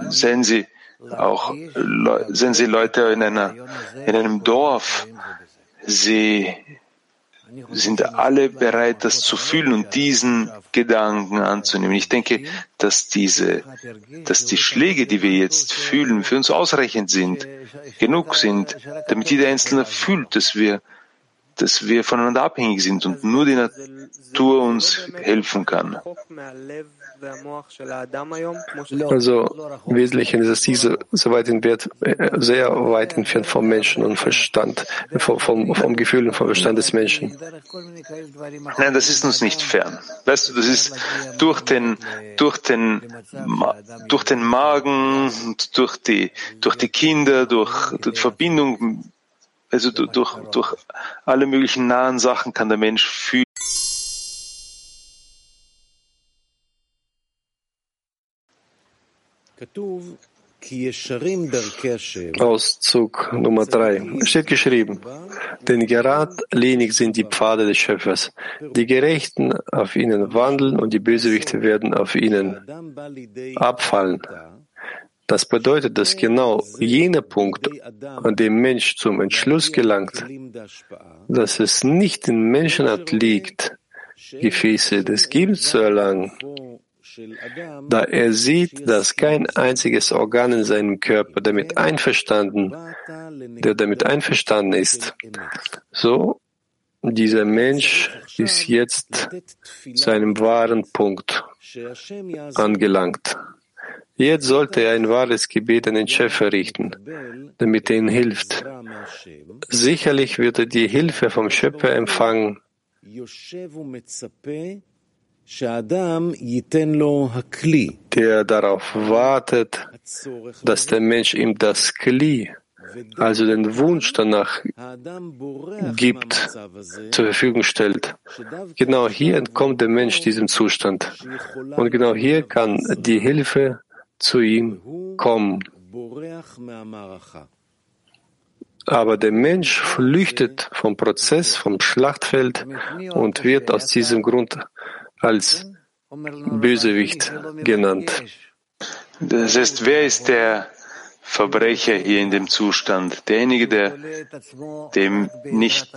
sehen sie auch, sehen sie Leute in einer, in einem Dorf, sie sind alle bereit, das zu fühlen und diesen Gedanken anzunehmen. Ich denke, dass diese, dass die Schläge, die wir jetzt fühlen, für uns ausreichend sind, genug sind, damit jeder Einzelne fühlt, dass wir dass wir voneinander abhängig sind und nur die Natur uns helfen kann. Also im Wesentlichen ist es diese so weit entwert, sehr weit entfernt vom Menschen und Verstand, vom, vom, vom Gefühl und vom Verstand des Menschen. Nein, das ist uns nicht fern. Weißt du, das ist durch den, durch den, durch den Magen, durch die, durch die Kinder, durch die Verbindung also durch, durch alle möglichen nahen Sachen kann der Mensch fühlen. Auszug Nummer drei. Steht geschrieben, denn geradlinig sind die Pfade des Schöpfers. Die Gerechten auf ihnen wandeln und die Bösewichte werden auf ihnen abfallen. Das bedeutet, dass genau jener Punkt, an dem Mensch zum Entschluss gelangt, dass es nicht in Menschenart liegt, Gefäße des Gebens zu erlangen, da er sieht, dass kein einziges Organ in seinem Körper damit einverstanden, der damit einverstanden ist. So, dieser Mensch ist jetzt zu einem wahren Punkt angelangt. Jetzt sollte er ein wahres Gebet an den Chef errichten, damit er ihn hilft. Sicherlich wird er die Hilfe vom Schöpfer empfangen. Der darauf wartet, dass der Mensch ihm das Kli, also den Wunsch danach gibt, zur Verfügung stellt. Genau hier entkommt der Mensch diesem Zustand. Und genau hier kann die Hilfe zu ihm kommen. Aber der Mensch flüchtet vom Prozess, vom Schlachtfeld und wird aus diesem Grund als Bösewicht genannt. Das heißt, wer ist der Verbrecher hier in dem Zustand? Derjenige, der dem nicht,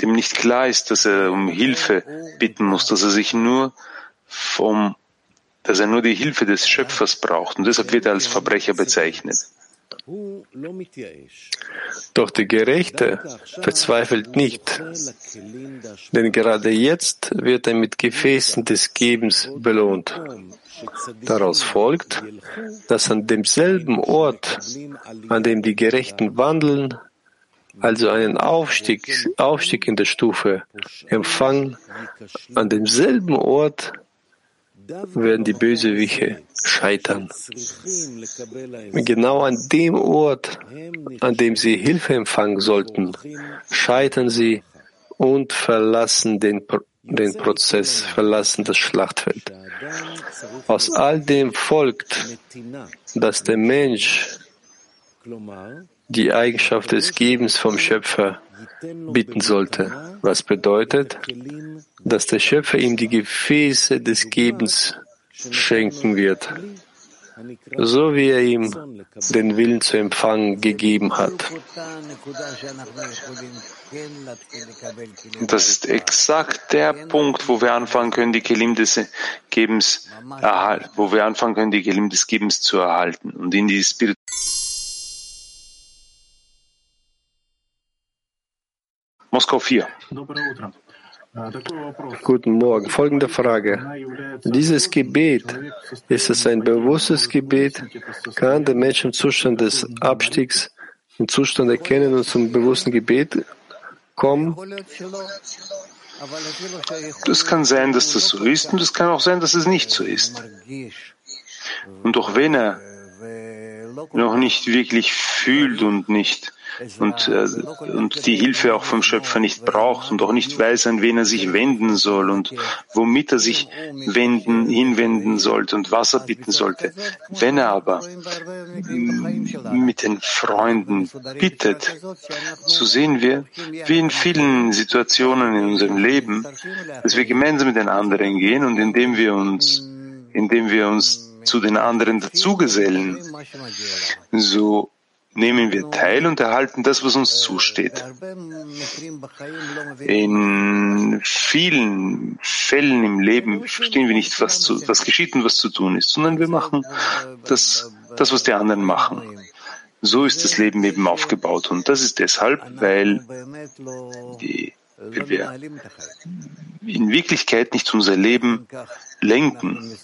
dem nicht klar ist, dass er um Hilfe bitten muss, dass er sich nur vom dass er nur die Hilfe des Schöpfers braucht und deshalb wird er als Verbrecher bezeichnet. Doch der Gerechte verzweifelt nicht, denn gerade jetzt wird er mit Gefäßen des Gebens belohnt. Daraus folgt, dass an demselben Ort, an dem die Gerechten wandeln, also einen Aufstieg, Aufstieg in der Stufe empfangen, an demselben Ort werden die Bösewichte scheitern. Genau an dem Ort, an dem sie Hilfe empfangen sollten, scheitern sie und verlassen den, den Prozess, verlassen das Schlachtfeld. Aus all dem folgt, dass der Mensch die Eigenschaft des Gebens vom Schöpfer bitten sollte, was bedeutet, dass der Schöpfer ihm die Gefäße des Gebens schenken wird, so wie er ihm den Willen zu empfangen gegeben hat. Das ist exakt der Punkt, wo wir anfangen können, die Kelim des Gebens wo wir anfangen können, die Kelim des Gebens zu erhalten und in die Spirit Moskau 4. Guten Morgen. Folgende Frage. Dieses Gebet, ist es ein bewusstes Gebet? Kann der Mensch im Zustand des Abstiegs, im Zustand erkennen und zum bewussten Gebet kommen? Das kann sein, dass das so ist und es kann auch sein, dass es nicht so ist. Und auch wenn er noch nicht wirklich fühlt und nicht und, äh, und die Hilfe auch vom Schöpfer nicht braucht und auch nicht weiß, an wen er sich wenden soll und womit er sich wenden, hinwenden sollte und was er bitten sollte. Wenn er aber mit den Freunden bittet, so sehen wir, wie in vielen Situationen in unserem Leben, dass wir gemeinsam mit den anderen gehen und indem wir uns, indem wir uns zu den anderen dazugesellen, so nehmen wir teil und erhalten das, was uns zusteht. In vielen Fällen im Leben verstehen wir nicht, was, zu, was geschieht und was zu tun ist, sondern wir machen das, das, was die anderen machen. So ist das Leben eben aufgebaut. Und das ist deshalb, weil, die, weil wir in Wirklichkeit nicht unser Leben lenken.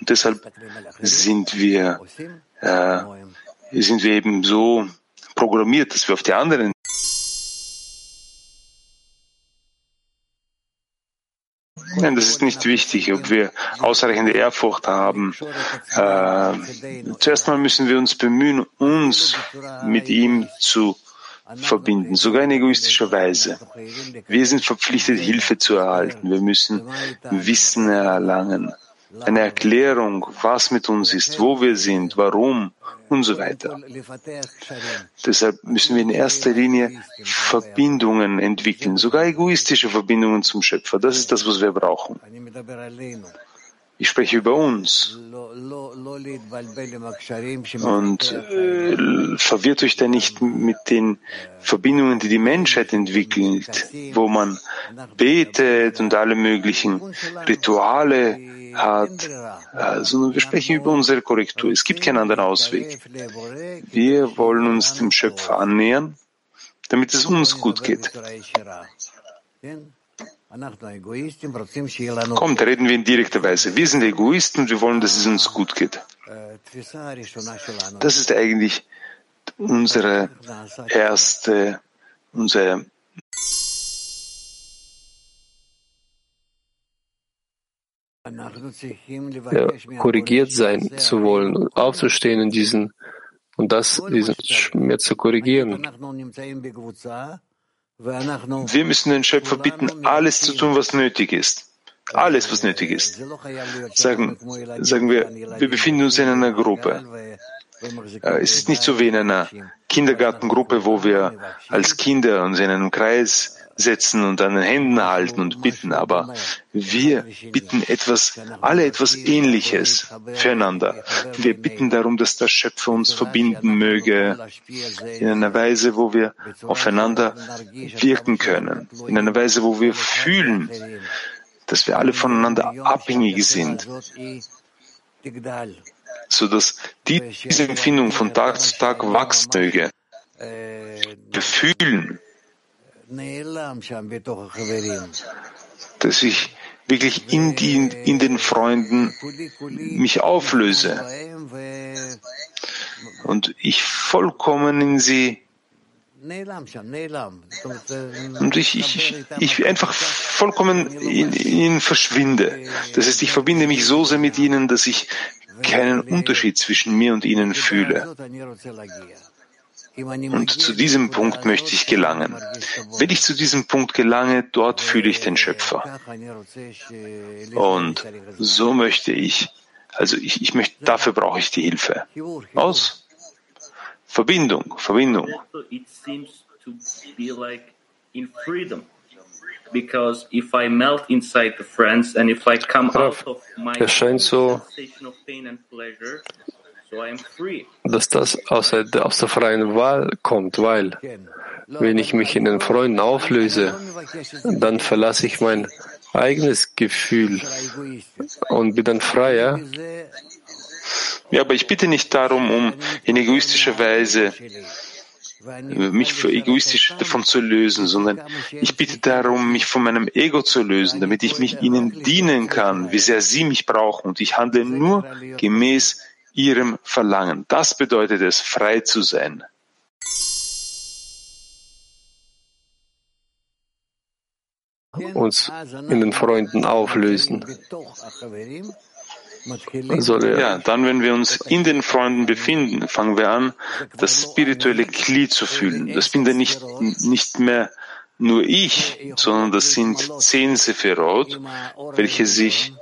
Und deshalb sind wir, äh, sind wir eben so programmiert, dass wir auf die anderen Nein, das ist nicht wichtig, ob wir ausreichende Ehrfurcht haben. Äh, zuerst mal müssen wir uns bemühen, uns mit ihm zu verbinden, sogar in egoistischer Weise. Wir sind verpflichtet, Hilfe zu erhalten. Wir müssen Wissen erlangen eine Erklärung, was mit uns ist, wo wir sind, warum und so weiter. Deshalb müssen wir in erster Linie Verbindungen entwickeln, sogar egoistische Verbindungen zum Schöpfer. Das ist das, was wir brauchen. Ich spreche über uns. Und äh, verwirrt euch da nicht mit den Verbindungen, die die Menschheit entwickelt, wo man betet und alle möglichen Rituale hat, äh, sondern wir sprechen über unsere Korrektur. Es gibt keinen anderen Ausweg. Wir wollen uns dem Schöpfer annähern, damit es uns gut geht. Kommt, reden wir in direkter Weise. Wir sind Egoisten und wir wollen, dass es uns gut geht. Das ist eigentlich unsere erste, unsere ja, korrigiert sein zu wollen aufzustehen in diesen und das, diesen Schmerz zu korrigieren. Wir müssen den Schöpfer bitten, alles zu tun, was nötig ist. Alles, was nötig ist. Sagen, sagen wir, wir befinden uns in einer Gruppe. Äh, es ist nicht so wie in einer Kindergartengruppe, wo wir als Kinder uns in einem Kreis setzen und an den Händen halten und bitten, aber wir bitten etwas, alle etwas Ähnliches füreinander. Wir bitten darum, dass der Schöpfer uns verbinden möge in einer Weise, wo wir aufeinander wirken können, in einer Weise, wo wir fühlen, dass wir alle voneinander abhängig sind, so dass diese Empfindung von Tag zu Tag wachsen möge. Wir fühlen, dass ich wirklich in, die, in den Freunden mich auflöse und ich vollkommen in sie und ich, ich, ich einfach vollkommen in ihnen verschwinde. Das heißt, ich verbinde mich so sehr mit ihnen, dass ich keinen Unterschied zwischen mir und ihnen fühle. Und zu diesem Punkt möchte ich gelangen. Wenn ich zu diesem Punkt gelange, dort fühle ich den Schöpfer. Und so möchte ich, also ich, ich möchte, dafür brauche ich die Hilfe. Aus? Verbindung, Verbindung. Because if I melt inside the friends and if I come out of my es scheint so, dass das aus der, aus der freien Wahl kommt, weil wenn ich mich in den Freunden auflöse, dann verlasse ich mein eigenes Gefühl und bin dann freier. Ja, aber ich bitte nicht darum, um in egoistischer Weise mich für egoistisch davon zu lösen, sondern ich bitte darum, mich von meinem Ego zu lösen, damit ich mich ihnen dienen kann, wie sehr sie mich brauchen. Und ich handle nur gemäß ihrem Verlangen. Das bedeutet es, frei zu sein. Uns in den Freunden auflösen. Ja, dann, wenn wir uns in den Freunden befinden, fangen wir an, das spirituelle Glied zu fühlen. Das bin dann nicht, nicht mehr nur ich, sondern das sind zehn Sephirot, welche sich,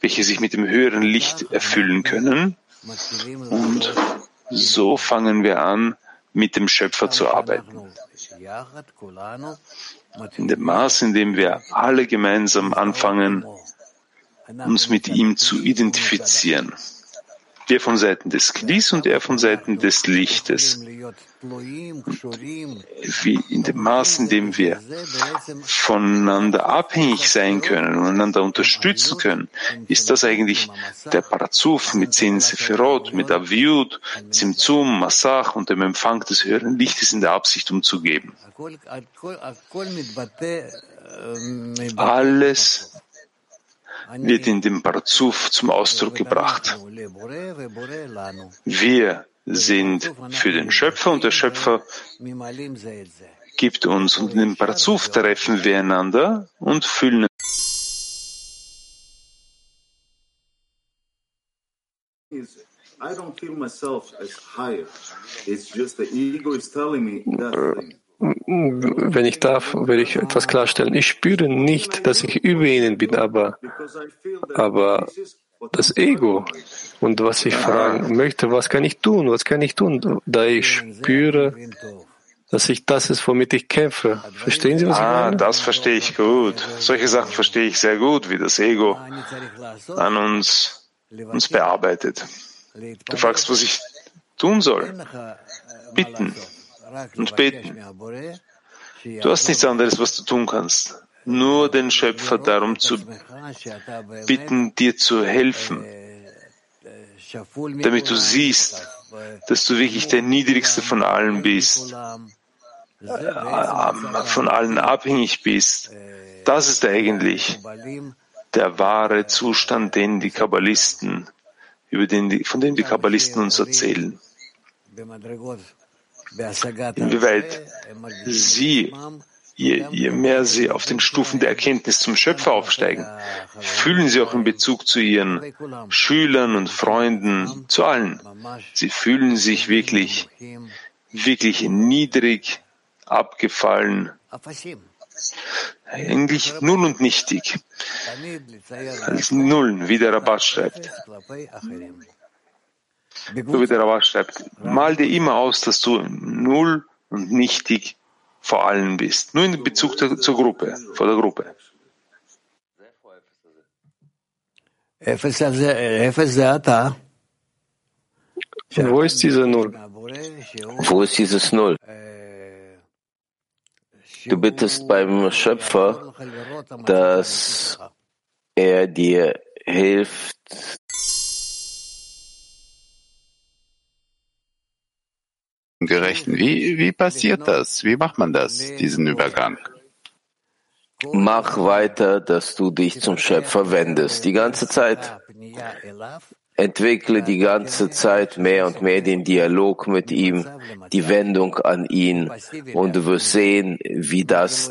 welche sich mit dem höheren Licht erfüllen können. Und so fangen wir an, mit dem Schöpfer zu arbeiten. In dem Maß, in dem wir alle gemeinsam anfangen, uns mit ihm zu identifizieren. Wir von Seiten des Klis und er von Seiten des Lichtes. Wie in dem Maß, in dem wir voneinander abhängig sein können und einander unterstützen können, ist das eigentlich der Parazuf mit zehn Sephirot, mit Aviut, Zimtzum, Massach und dem Empfang des höheren Lichtes in der Absicht umzugeben. Alles wird in dem Parzuf zum Ausdruck gebracht. Wir sind für den Schöpfer und der Schöpfer gibt uns und in dem Parzuf treffen wir einander und fühlen I don't feel myself as higher. It's just the ego is telling me that thing. Wenn ich darf, will ich etwas klarstellen. Ich spüre nicht, dass ich über ihnen bin, aber, aber das Ego. Und was ich fragen möchte, was kann ich tun? Was kann ich tun? Da ich spüre, dass ich das ist, womit ich kämpfe. Verstehen Sie, was ich Ah, meine? das verstehe ich gut. Solche Sachen verstehe ich sehr gut, wie das Ego an uns, uns bearbeitet. Du fragst, was ich tun soll. Bitten und beten. Du hast nichts anderes, was du tun kannst. Nur den Schöpfer darum zu bitten, dir zu helfen, damit du siehst, dass du wirklich der Niedrigste von allen bist, äh, von allen abhängig bist. Das ist eigentlich der wahre Zustand, den die Kabbalisten, über den von dem die Kabbalisten uns erzählen. Inwieweit sie, je, je mehr sie auf den Stufen der Erkenntnis zum Schöpfer aufsteigen, fühlen sie auch in Bezug zu ihren Schülern und Freunden, zu allen. Sie fühlen sich wirklich, wirklich niedrig, abgefallen, eigentlich null und nichtig, als Nullen, wie der Rabat schreibt. So wie der Rabat schreibt, mal dir immer aus, dass du null und nichtig vor allen bist. Nur in Bezug zur, zur Gruppe, vor der Gruppe. Und wo ist diese Null? Wo ist dieses Null? Du bittest beim Schöpfer, dass er dir hilft, Gerechten. Wie, wie passiert das? Wie macht man das, diesen Übergang? mach weiter, dass du dich zum Schöpfer wendest. Die ganze Zeit. Entwickle die ganze Zeit mehr und mehr den Dialog mit ihm, die Wendung an ihn und du wirst sehen, wie das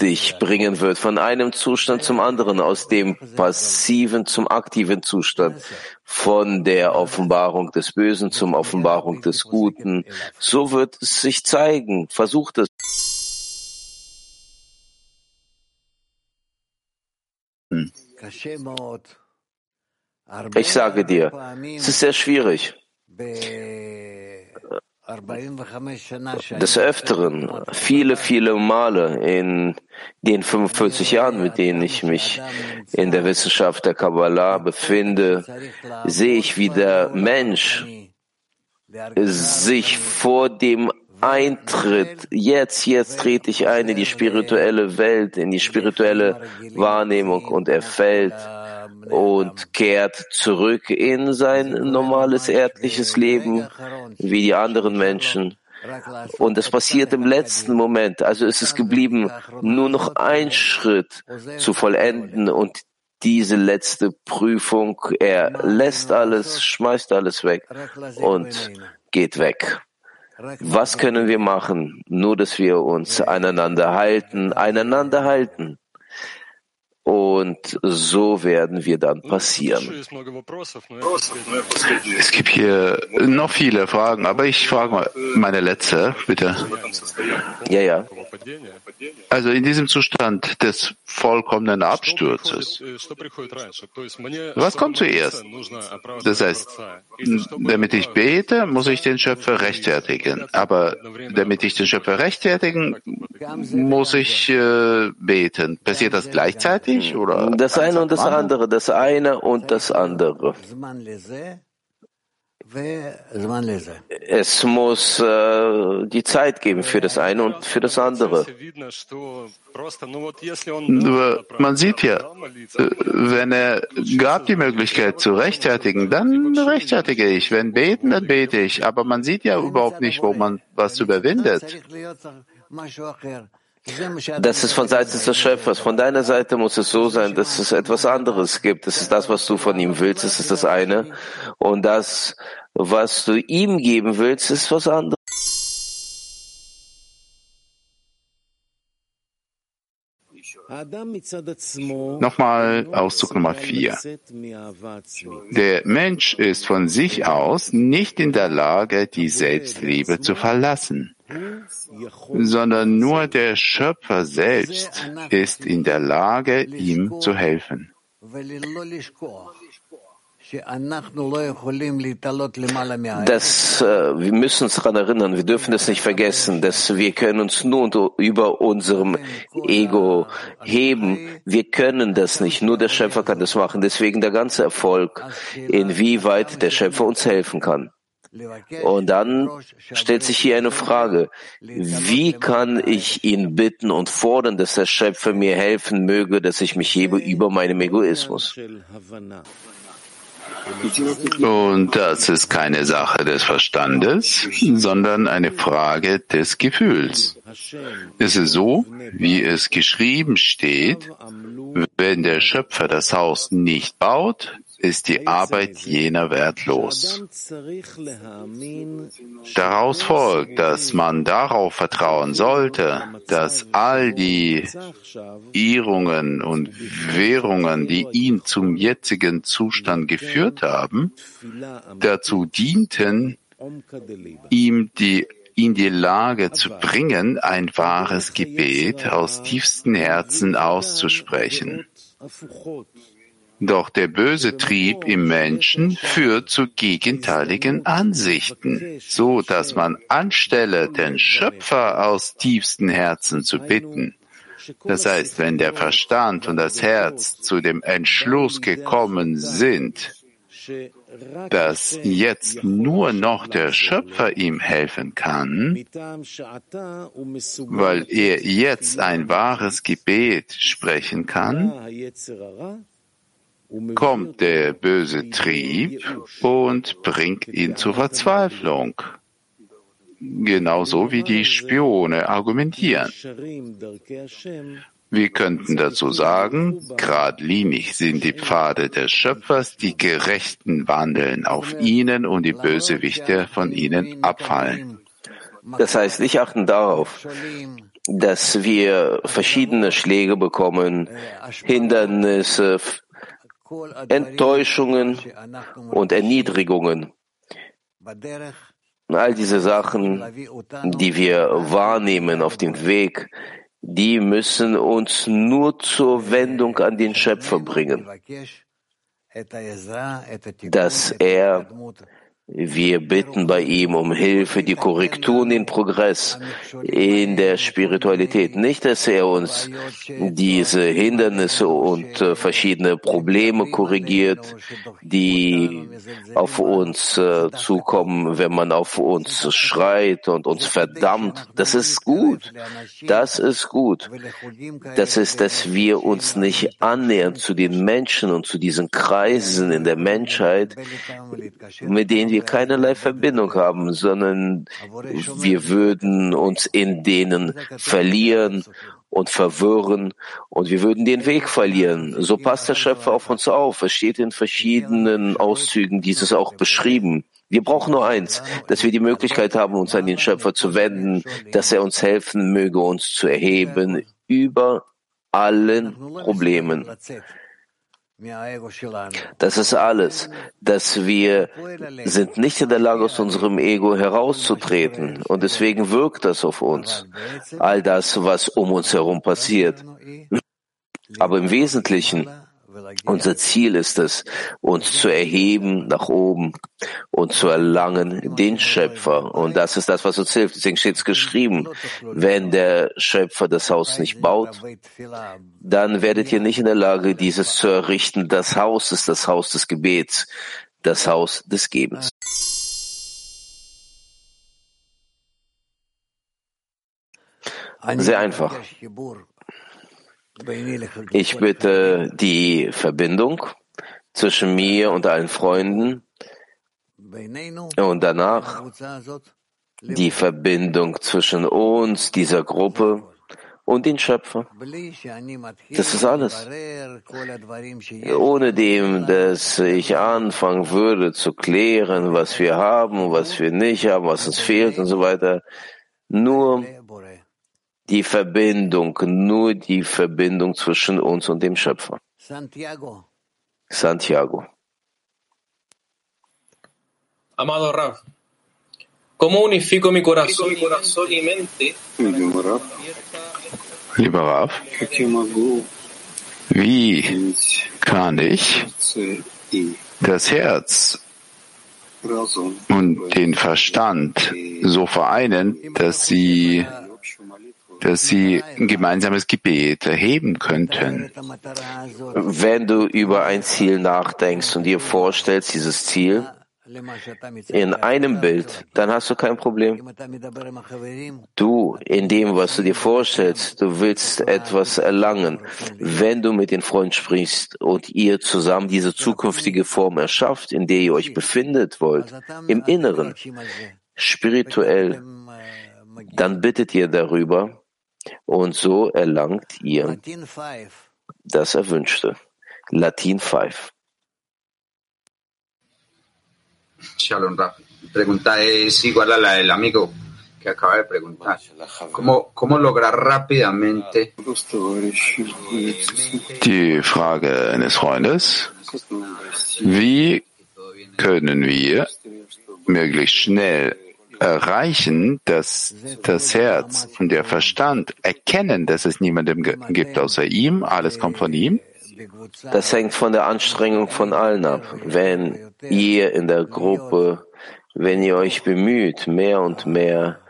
dich bringen wird von einem Zustand zum anderen, aus dem passiven zum aktiven Zustand, von der Offenbarung des Bösen zum Offenbarung des Guten. So wird es sich zeigen. Versucht es. Ich sage dir, es ist sehr schwierig. Des Öfteren, viele, viele Male in den 45 Jahren, mit denen ich mich in der Wissenschaft der Kabbalah befinde, sehe ich, wie der Mensch sich vor dem Eintritt, jetzt, jetzt trete ich ein in die spirituelle Welt, in die spirituelle Wahrnehmung und er fällt und kehrt zurück in sein normales erdliches Leben wie die anderen Menschen. Und es passiert im letzten Moment. Also ist es geblieben, nur noch ein Schritt zu vollenden und diese letzte Prüfung, er lässt alles, schmeißt alles weg und geht weg. Was können wir machen? Nur, dass wir uns aneinander halten, einander halten. Und so werden wir dann passieren. Es gibt hier noch viele Fragen, aber ich frage mal meine letzte, bitte. Ja, ja. Also in diesem Zustand des vollkommenen Absturzes, was kommt zuerst? Das heißt, damit ich bete, muss ich den Schöpfer rechtfertigen. Aber damit ich den Schöpfer rechtfertigen, muss ich äh, beten. Passiert das gleichzeitig? Oder Das eine und das andere, das eine und das andere. Es muss äh, die Zeit geben für das eine und für das andere. Nur man sieht ja, äh, wenn er gab die Möglichkeit zu rechtfertigen, dann rechtfertige ich. Wenn beten, dann bete ich. Aber man sieht ja überhaupt nicht, wo man was überwindet. Das ist von Seiten des Schöpfers. Von deiner Seite muss es so sein, dass es etwas anderes gibt. Das ist das, was du von ihm willst, das ist das eine. Und das, was du ihm geben willst, ist was anderes. Nochmal Auszug Nummer vier. Der Mensch ist von sich aus nicht in der Lage, die Selbstliebe zu verlassen, sondern nur der Schöpfer selbst ist in der Lage, ihm zu helfen. Das, äh, wir müssen uns daran erinnern, wir dürfen das nicht vergessen, dass wir können uns nur über unserem Ego heben. Wir können das nicht, nur der Schöpfer kann das machen. Deswegen der ganze Erfolg, inwieweit der Schöpfer uns helfen kann. Und dann stellt sich hier eine Frage. Wie kann ich ihn bitten und fordern, dass der Schöpfer mir helfen möge, dass ich mich hebe über meinem Egoismus? Und das ist keine Sache des Verstandes, sondern eine Frage des Gefühls. Es ist so, wie es geschrieben steht, wenn der Schöpfer das Haus nicht baut, ist die Arbeit jener wertlos. Daraus folgt, dass man darauf vertrauen sollte, dass all die Irrungen und Währungen, die ihn zum jetzigen Zustand geführt haben, dazu dienten, ihm die in die Lage zu bringen, ein wahres Gebet aus tiefstem Herzen auszusprechen. Doch der böse Trieb im Menschen führt zu gegenteiligen Ansichten, so dass man anstelle, den Schöpfer aus tiefstem Herzen zu bitten, das heißt, wenn der Verstand und das Herz zu dem Entschluss gekommen sind, dass jetzt nur noch der Schöpfer ihm helfen kann, weil er jetzt ein wahres Gebet sprechen kann, kommt der böse Trieb und bringt ihn zur Verzweiflung. Genauso wie die Spione argumentieren. Wir könnten dazu sagen, geradlinig sind die Pfade des Schöpfers, die Gerechten wandeln auf ihnen und die Bösewichte von ihnen abfallen. Das heißt, ich achten darauf, dass wir verschiedene Schläge bekommen, Hindernisse, Enttäuschungen und Erniedrigungen. All diese Sachen, die wir wahrnehmen auf dem Weg, die müssen uns nur zur Wendung an den Schöpfer bringen, dass er wir bitten bei ihm um Hilfe, die Korrektur und den Progress in der Spiritualität. Nicht, dass er uns diese Hindernisse und äh, verschiedene Probleme korrigiert, die auf uns äh, zukommen, wenn man auf uns schreit und uns verdammt. Das ist gut. Das ist gut. Das ist, dass wir uns nicht annähern zu den Menschen und zu diesen Kreisen in der Menschheit, mit denen wir keinerlei Verbindung haben, sondern wir würden uns in denen verlieren und verwirren und wir würden den Weg verlieren. So passt der Schöpfer auf uns auf. Es steht in verschiedenen Auszügen dieses auch beschrieben. Wir brauchen nur eins, dass wir die Möglichkeit haben, uns an den Schöpfer zu wenden, dass er uns helfen möge, uns zu erheben über allen Problemen. Das ist alles, dass wir sind nicht in der Lage, aus unserem Ego herauszutreten. Und deswegen wirkt das auf uns. All das, was um uns herum passiert. Aber im Wesentlichen unser Ziel ist es, uns zu erheben nach oben und zu erlangen den Schöpfer. Und das ist das, was uns hilft. Deswegen steht es geschrieben, wenn der Schöpfer das Haus nicht baut, dann werdet ihr nicht in der Lage, dieses zu errichten. Das Haus ist das Haus des Gebets, das Haus des Gebens. Sehr einfach. Ich bitte die Verbindung zwischen mir und allen Freunden und danach die Verbindung zwischen uns, dieser Gruppe und den Schöpfer. Das ist alles. Ohne dem, dass ich anfangen würde zu klären, was wir haben was wir nicht haben, was uns fehlt und so weiter. Nur die Verbindung, nur die Verbindung zwischen uns und dem Schöpfer. Santiago. Santiago. Amado Rav, ¿cómo unifico mi corazón, mi corazón y mente? Lieber Rav, wie kann ich das Herz und den Verstand so vereinen, dass sie dass sie ein gemeinsames Gebet erheben könnten. Wenn du über ein Ziel nachdenkst und dir vorstellst, dieses Ziel in einem Bild, dann hast du kein Problem. Du, in dem, was du dir vorstellst, du willst etwas erlangen. Wenn du mit den Freunden sprichst und ihr zusammen diese zukünftige Form erschafft, in der ihr euch befindet wollt, im Inneren, spirituell, dann bittet ihr darüber, und so erlangt ihr das Erwünschte. Latin 5. Shalom Raf. Pregunta es igual a la del amigo que acaba de preguntar. ¿Cómo, cómo lograr rápidamente? Die Frage eines Freundes. Wie können wir möglichst schnell erreichen, dass das Herz und der Verstand erkennen, dass es niemandem gibt außer ihm, alles kommt von ihm? Das hängt von der Anstrengung von allen ab. Wenn ihr in der Gruppe, wenn ihr euch bemüht, mehr und mehr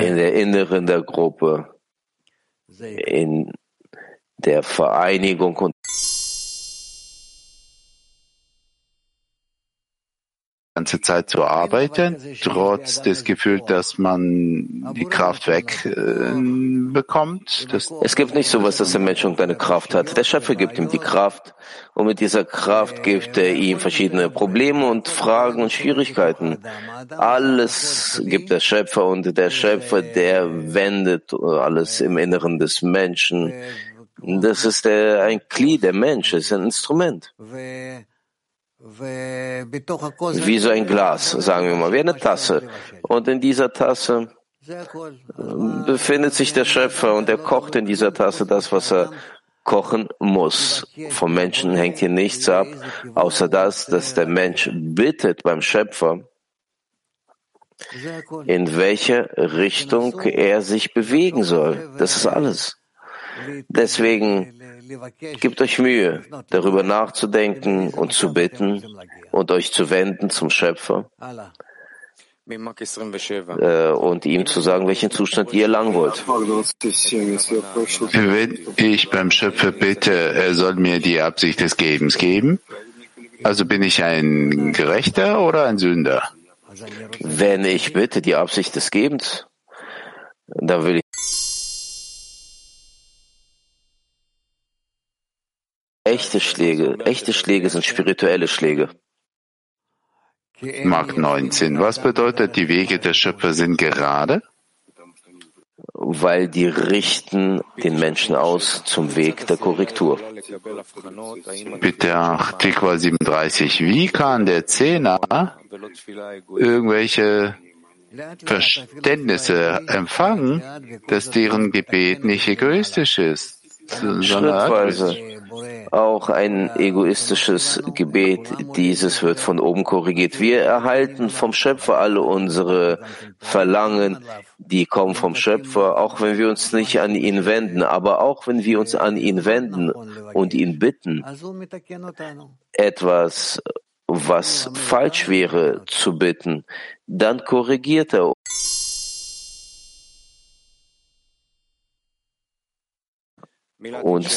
in der Inneren der Gruppe, in der Vereinigung und ganze Zeit zu arbeiten, trotz des Gefühls, dass man die Kraft wegbekommt? Äh, es gibt nicht so was, dass der Mensch irgendeine Kraft hat. Der Schöpfer gibt ihm die Kraft und mit dieser Kraft gibt er ihm verschiedene Probleme und Fragen und Schwierigkeiten. Alles gibt der Schöpfer und der Schöpfer, der wendet alles im Inneren des Menschen. Das ist der, ein Glied, der Mensch, ist ein Instrument. Wie so ein Glas, sagen wir mal, wie eine Tasse. Und in dieser Tasse befindet sich der Schöpfer und er kocht in dieser Tasse das, was er kochen muss. Vom Menschen hängt hier nichts ab, außer das, dass der Mensch bittet beim Schöpfer, in welche Richtung er sich bewegen soll. Das ist alles. Deswegen Gebt euch Mühe, darüber nachzudenken und zu bitten und euch zu wenden zum Schöpfer äh, und ihm zu sagen, welchen Zustand ihr erlangen wollt. Wenn ich beim Schöpfer bitte, er soll mir die Absicht des Gebens geben, also bin ich ein Gerechter oder ein Sünder? Wenn ich bitte die Absicht des Gebens, dann will Echte Schläge, echte Schläge sind spirituelle Schläge. Mark 19. Was bedeutet, die Wege der Schöpfer sind gerade? Weil die richten den Menschen aus zum Weg der Korrektur. Bitte Artikel 37. Wie kann der Zehner irgendwelche Verständnisse empfangen, dass deren Gebet nicht egoistisch ist, Schrittweise. Auch ein egoistisches Gebet, dieses wird von oben korrigiert. Wir erhalten vom Schöpfer alle unsere Verlangen, die kommen vom Schöpfer, auch wenn wir uns nicht an ihn wenden. Aber auch wenn wir uns an ihn wenden und ihn bitten, etwas, was falsch wäre zu bitten, dann korrigiert er uns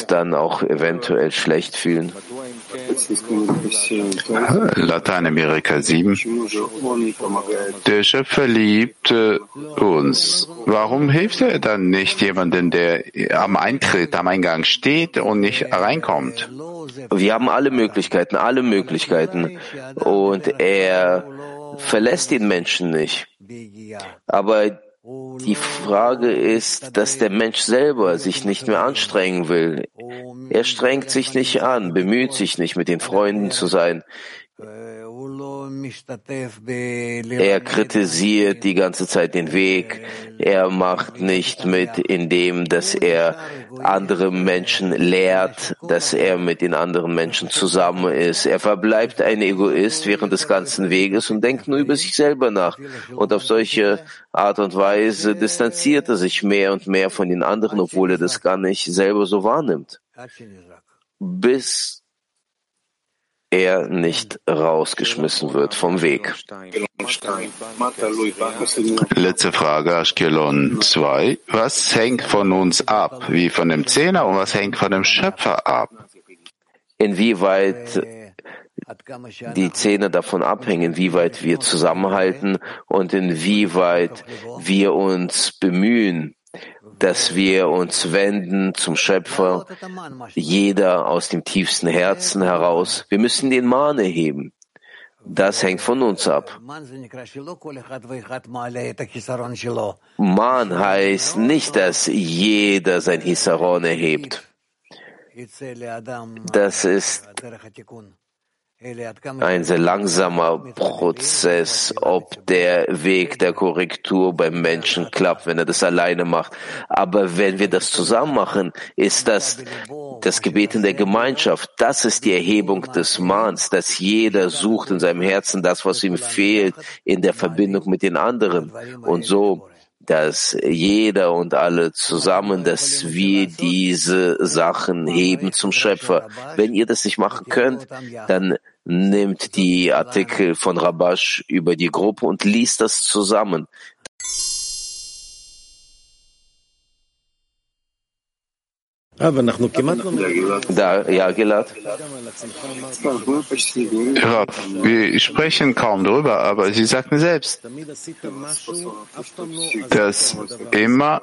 dann auch eventuell schlecht fühlen. Lateinamerika 7. Der Schöpfer liebt uns. Warum hilft er dann nicht jemandem, der am Eintritt, am Eingang steht und nicht reinkommt? Wir haben alle Möglichkeiten, alle Möglichkeiten. Und er verlässt den Menschen nicht. Aber die Frage ist, dass der Mensch selber sich nicht mehr anstrengen will. Er strengt sich nicht an, bemüht sich nicht, mit den Freunden zu sein. Er kritisiert die ganze Zeit den Weg. Er macht nicht mit, indem, dass er andere Menschen lehrt, dass er mit den anderen Menschen zusammen ist. Er verbleibt ein Egoist während des ganzen Weges und denkt nur über sich selber nach. Und auf solche Art und Weise distanziert er sich mehr und mehr von den anderen, obwohl er das gar nicht selber so wahrnimmt. Bis er nicht rausgeschmissen wird vom Weg. Letzte Frage, Ashkelon 2. Was hängt von uns ab, wie von dem Zehner, und was hängt von dem Schöpfer ab? Inwieweit die Zähne davon abhängen, inwieweit wir zusammenhalten und inwieweit wir uns bemühen, dass wir uns wenden zum Schöpfer, jeder aus dem tiefsten Herzen heraus. Wir müssen den Mahn erheben. Das hängt von uns ab. Mahn heißt nicht, dass jeder sein Hisaron erhebt. Das ist ein sehr langsamer Prozess, ob der Weg der Korrektur beim Menschen klappt, wenn er das alleine macht. Aber wenn wir das zusammen machen, ist das das Gebet in der Gemeinschaft. Das ist die Erhebung des Mahns, dass jeder sucht in seinem Herzen das, was ihm fehlt, in der Verbindung mit den anderen. Und so dass jeder und alle zusammen, dass wir diese Sachen heben zum Schöpfer. Wenn ihr das nicht machen könnt, dann nimmt die Artikel von Rabash über die Gruppe und liest das zusammen. Da, ja, Gilad. Wir sprechen kaum drüber, aber Sie sagten selbst, dass immer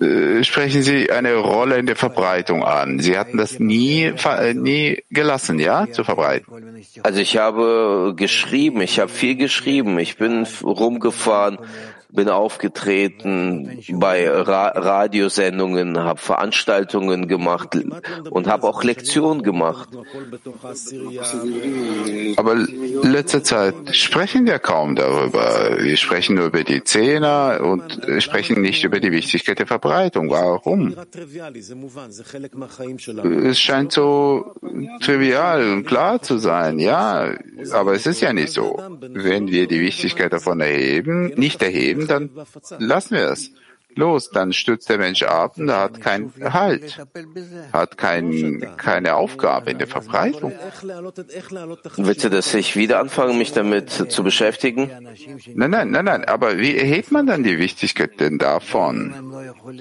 äh, sprechen Sie eine Rolle in der Verbreitung an. Sie hatten das nie, nie gelassen, ja, zu verbreiten. Also ich habe geschrieben, ich habe viel geschrieben, ich bin rumgefahren, bin aufgetreten bei Ra Radiosendungen, habe Veranstaltungen gemacht und habe auch Lektionen gemacht. Aber letzte Zeit sprechen wir kaum darüber. Wir sprechen nur über die Zehner und sprechen nicht über die Wichtigkeit der Verbreitung. Warum? Es scheint so trivial und klar zu sein, ja, aber es ist ja nicht so. Wenn wir die Wichtigkeit davon erheben, nicht erheben, dann lassen wir es. Los, dann stürzt der Mensch ab und er hat keinen Halt, hat kein, keine Aufgabe in der Verbreitung. Willst du, dass ich wieder anfange, mich damit zu beschäftigen? Nein, nein, nein, nein, aber wie erhebt man dann die Wichtigkeit denn davon?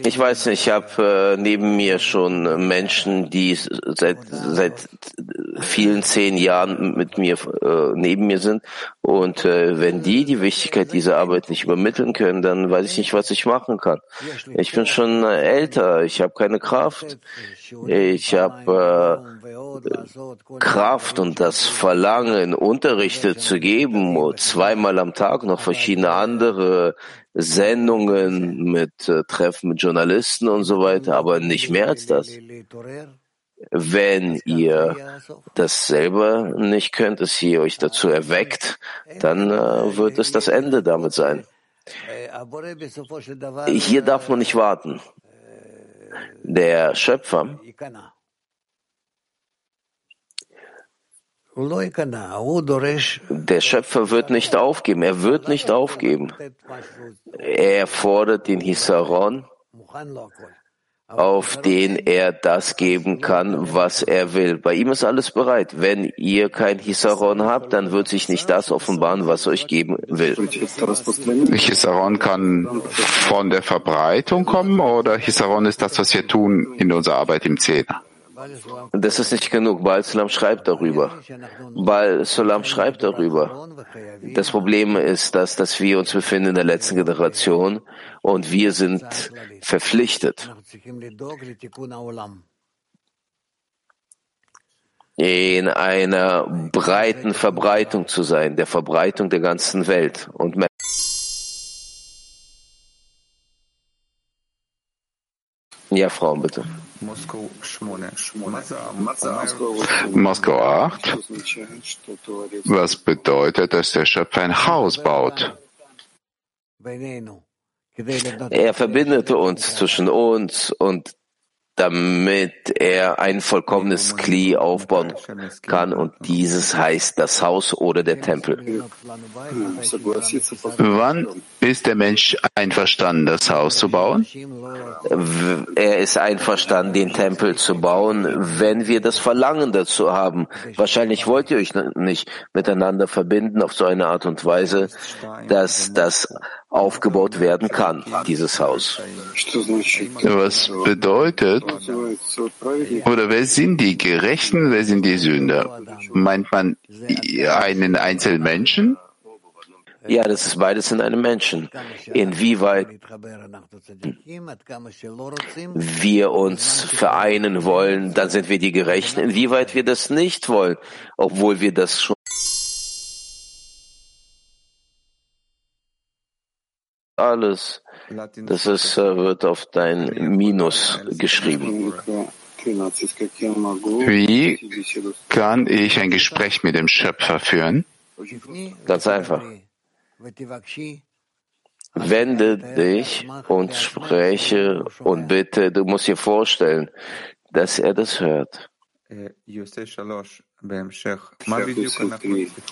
Ich weiß nicht, ich habe äh, neben mir schon Menschen, die seit, seit vielen zehn Jahren mit mir äh, neben mir sind und äh, wenn die die Wichtigkeit dieser Arbeit nicht übermitteln können, dann weiß ich nicht, was ich machen kann. Ich bin schon älter, ich habe keine Kraft. Ich habe äh, Kraft und das Verlangen, Unterrichte zu geben, zweimal am Tag noch verschiedene andere Sendungen mit äh, Treffen mit Journalisten und so weiter, aber nicht mehr als das. Wenn ihr das selber nicht könnt, dass ihr euch dazu erweckt, dann äh, wird es das Ende damit sein. Hier darf man nicht warten. Der Schöpfer. Der Schöpfer wird nicht aufgeben. Er wird nicht aufgeben. Er fordert den Hisaron, auf den er das geben kann, was er will. Bei ihm ist alles bereit. Wenn ihr kein Hisaron habt, dann wird sich nicht das offenbaren, was euch geben will. Hisaron kann von der Verbreitung kommen oder Hisaron ist das, was wir tun in unserer Arbeit im Zehner? Das ist nicht genug. Baal Salam schreibt darüber. Baal Salam schreibt darüber. Das Problem ist, dass, dass wir uns befinden in der letzten Generation und wir sind verpflichtet, in einer breiten Verbreitung zu sein, der Verbreitung der ganzen Welt. Und ja, Frauen, bitte. Moskau 8. Was bedeutet, dass der Schöpfer ein Haus baut? Er verbindet uns zwischen uns und damit er ein vollkommenes Kli aufbauen kann und dieses heißt das Haus oder der Tempel. Wann ist der Mensch einverstanden, das Haus zu bauen? Er ist einverstanden, den Tempel zu bauen, wenn wir das Verlangen dazu haben. Wahrscheinlich wollt ihr euch nicht miteinander verbinden auf so eine Art und Weise, dass das aufgebaut werden kann, dieses Haus. Was bedeutet, oder wer sind die Gerechten, wer sind die Sünder? Meint man einen einzelnen Menschen? Ja, das ist beides in einem Menschen. Inwieweit wir uns vereinen wollen, dann sind wir die Gerechten. Inwieweit wir das nicht wollen, obwohl wir das schon alles. Das ist, äh, wird auf dein Minus geschrieben. Wie kann ich ein Gespräch mit dem Schöpfer führen? Ganz einfach. Wende dich und spreche und bitte, du musst dir vorstellen, dass er das hört.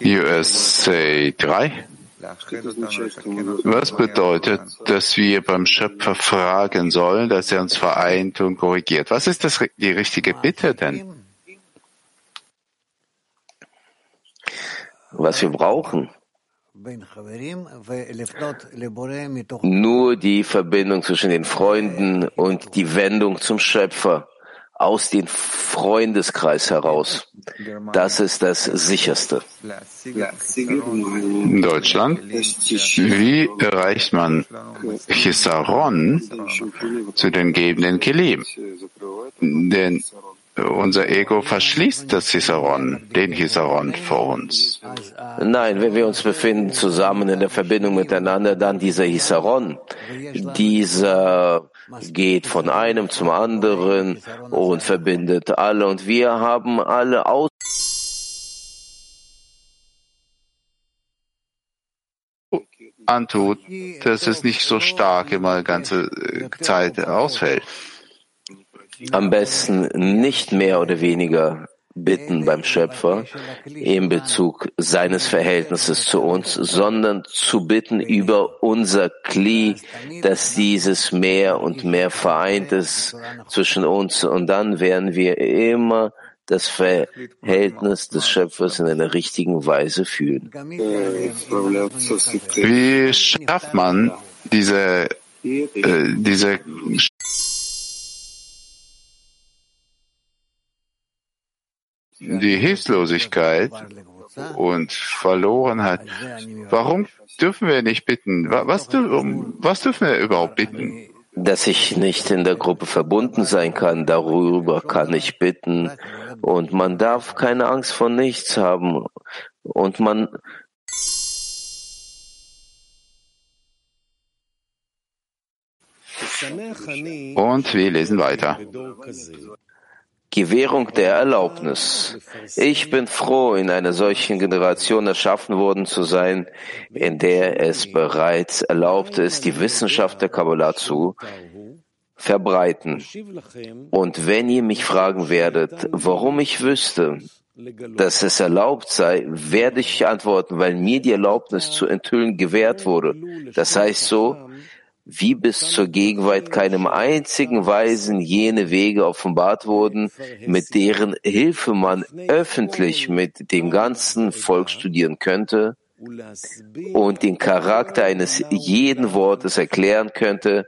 USA 3. Was bedeutet, dass wir beim Schöpfer fragen sollen, dass er uns vereint und korrigiert? Was ist das, die richtige Bitte denn? Was wir brauchen. Nur die Verbindung zwischen den Freunden und die Wendung zum Schöpfer aus dem Freundeskreis heraus. Das ist das Sicherste. In Deutschland, wie erreicht man Chisaron zu den gebenden Kelim? Denn unser Ego verschließt das Chisaron, den Chisaron vor uns. Nein, wenn wir uns befinden zusammen in der Verbindung miteinander, dann dieser Hisaron, dieser geht von einem zum anderen und verbindet alle. Und wir haben alle aus antut, dass es nicht so stark immer ganze Zeit ausfällt. Am besten nicht mehr oder weniger bitten beim Schöpfer in Bezug seines Verhältnisses zu uns, sondern zu bitten über unser Kli, dass dieses mehr und mehr vereint ist zwischen uns und dann werden wir immer das Verhältnis des Schöpfers in einer richtigen Weise fühlen. Wie schafft man diese, äh, diese die Hilflosigkeit und Verlorenheit. Warum dürfen wir nicht bitten? Was, was dürfen wir überhaupt bitten? Dass ich nicht in der Gruppe verbunden sein kann, darüber kann ich bitten. Und man darf keine Angst vor nichts haben. Und man Und wir lesen weiter. Gewährung der Erlaubnis. Ich bin froh, in einer solchen Generation erschaffen worden zu sein, in der es bereits erlaubt ist, die Wissenschaft der Kabbalah zu verbreiten. Und wenn ihr mich fragen werdet, warum ich wüsste, dass es erlaubt sei, werde ich antworten, weil mir die Erlaubnis zu enthüllen gewährt wurde. Das heißt so, wie bis zur Gegenwart keinem einzigen Weisen jene Wege offenbart wurden, mit deren Hilfe man öffentlich mit dem ganzen Volk studieren könnte und den Charakter eines jeden Wortes erklären könnte,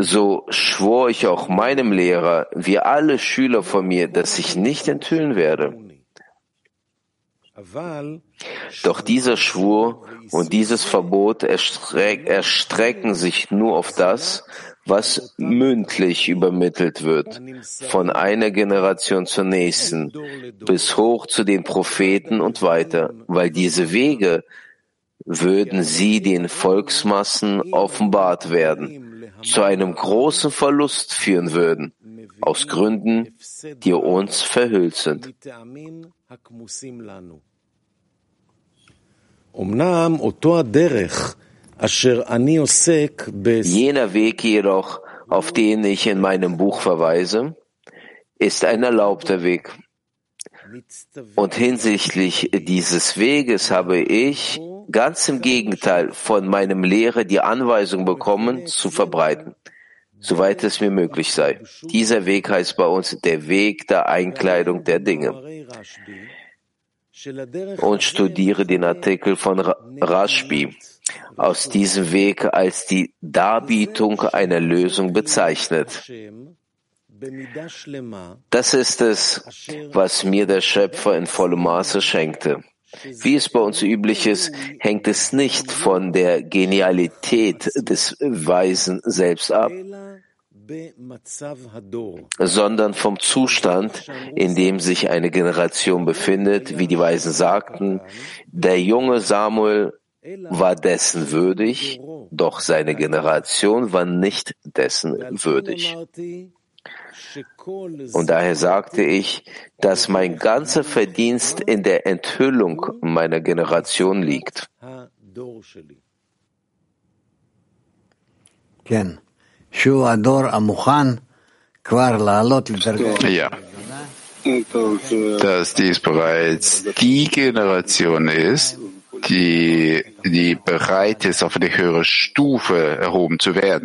so schwor ich auch meinem Lehrer, wie alle Schüler von mir, dass ich nicht enthüllen werde. Doch dieser Schwur und dieses Verbot erstreck, erstrecken sich nur auf das, was mündlich übermittelt wird, von einer Generation zur nächsten, bis hoch zu den Propheten und weiter, weil diese Wege würden sie den Volksmassen offenbart werden, zu einem großen Verlust führen würden, aus Gründen, die uns verhüllt sind. Jener Weg jedoch, auf den ich in meinem Buch verweise, ist ein erlaubter Weg. Und hinsichtlich dieses Weges habe ich ganz im Gegenteil von meinem Lehrer die Anweisung bekommen, zu verbreiten, soweit es mir möglich sei. Dieser Weg heißt bei uns der Weg der Einkleidung der Dinge. Und studiere den Artikel von Rashbi aus diesem Weg als die Darbietung einer Lösung bezeichnet. Das ist es, was mir der Schöpfer in vollem Maße schenkte. Wie es bei uns üblich ist, hängt es nicht von der Genialität des Weisen selbst ab, sondern vom Zustand, in dem sich eine Generation befindet, wie die Weisen sagten, der junge Samuel war dessen würdig, doch seine Generation war nicht dessen würdig. Und daher sagte ich, dass mein ganzer Verdienst in der Enthüllung meiner Generation liegt. Ja, dass dies bereits die Generation ist, die, die bereit ist, auf eine höhere Stufe erhoben zu werden.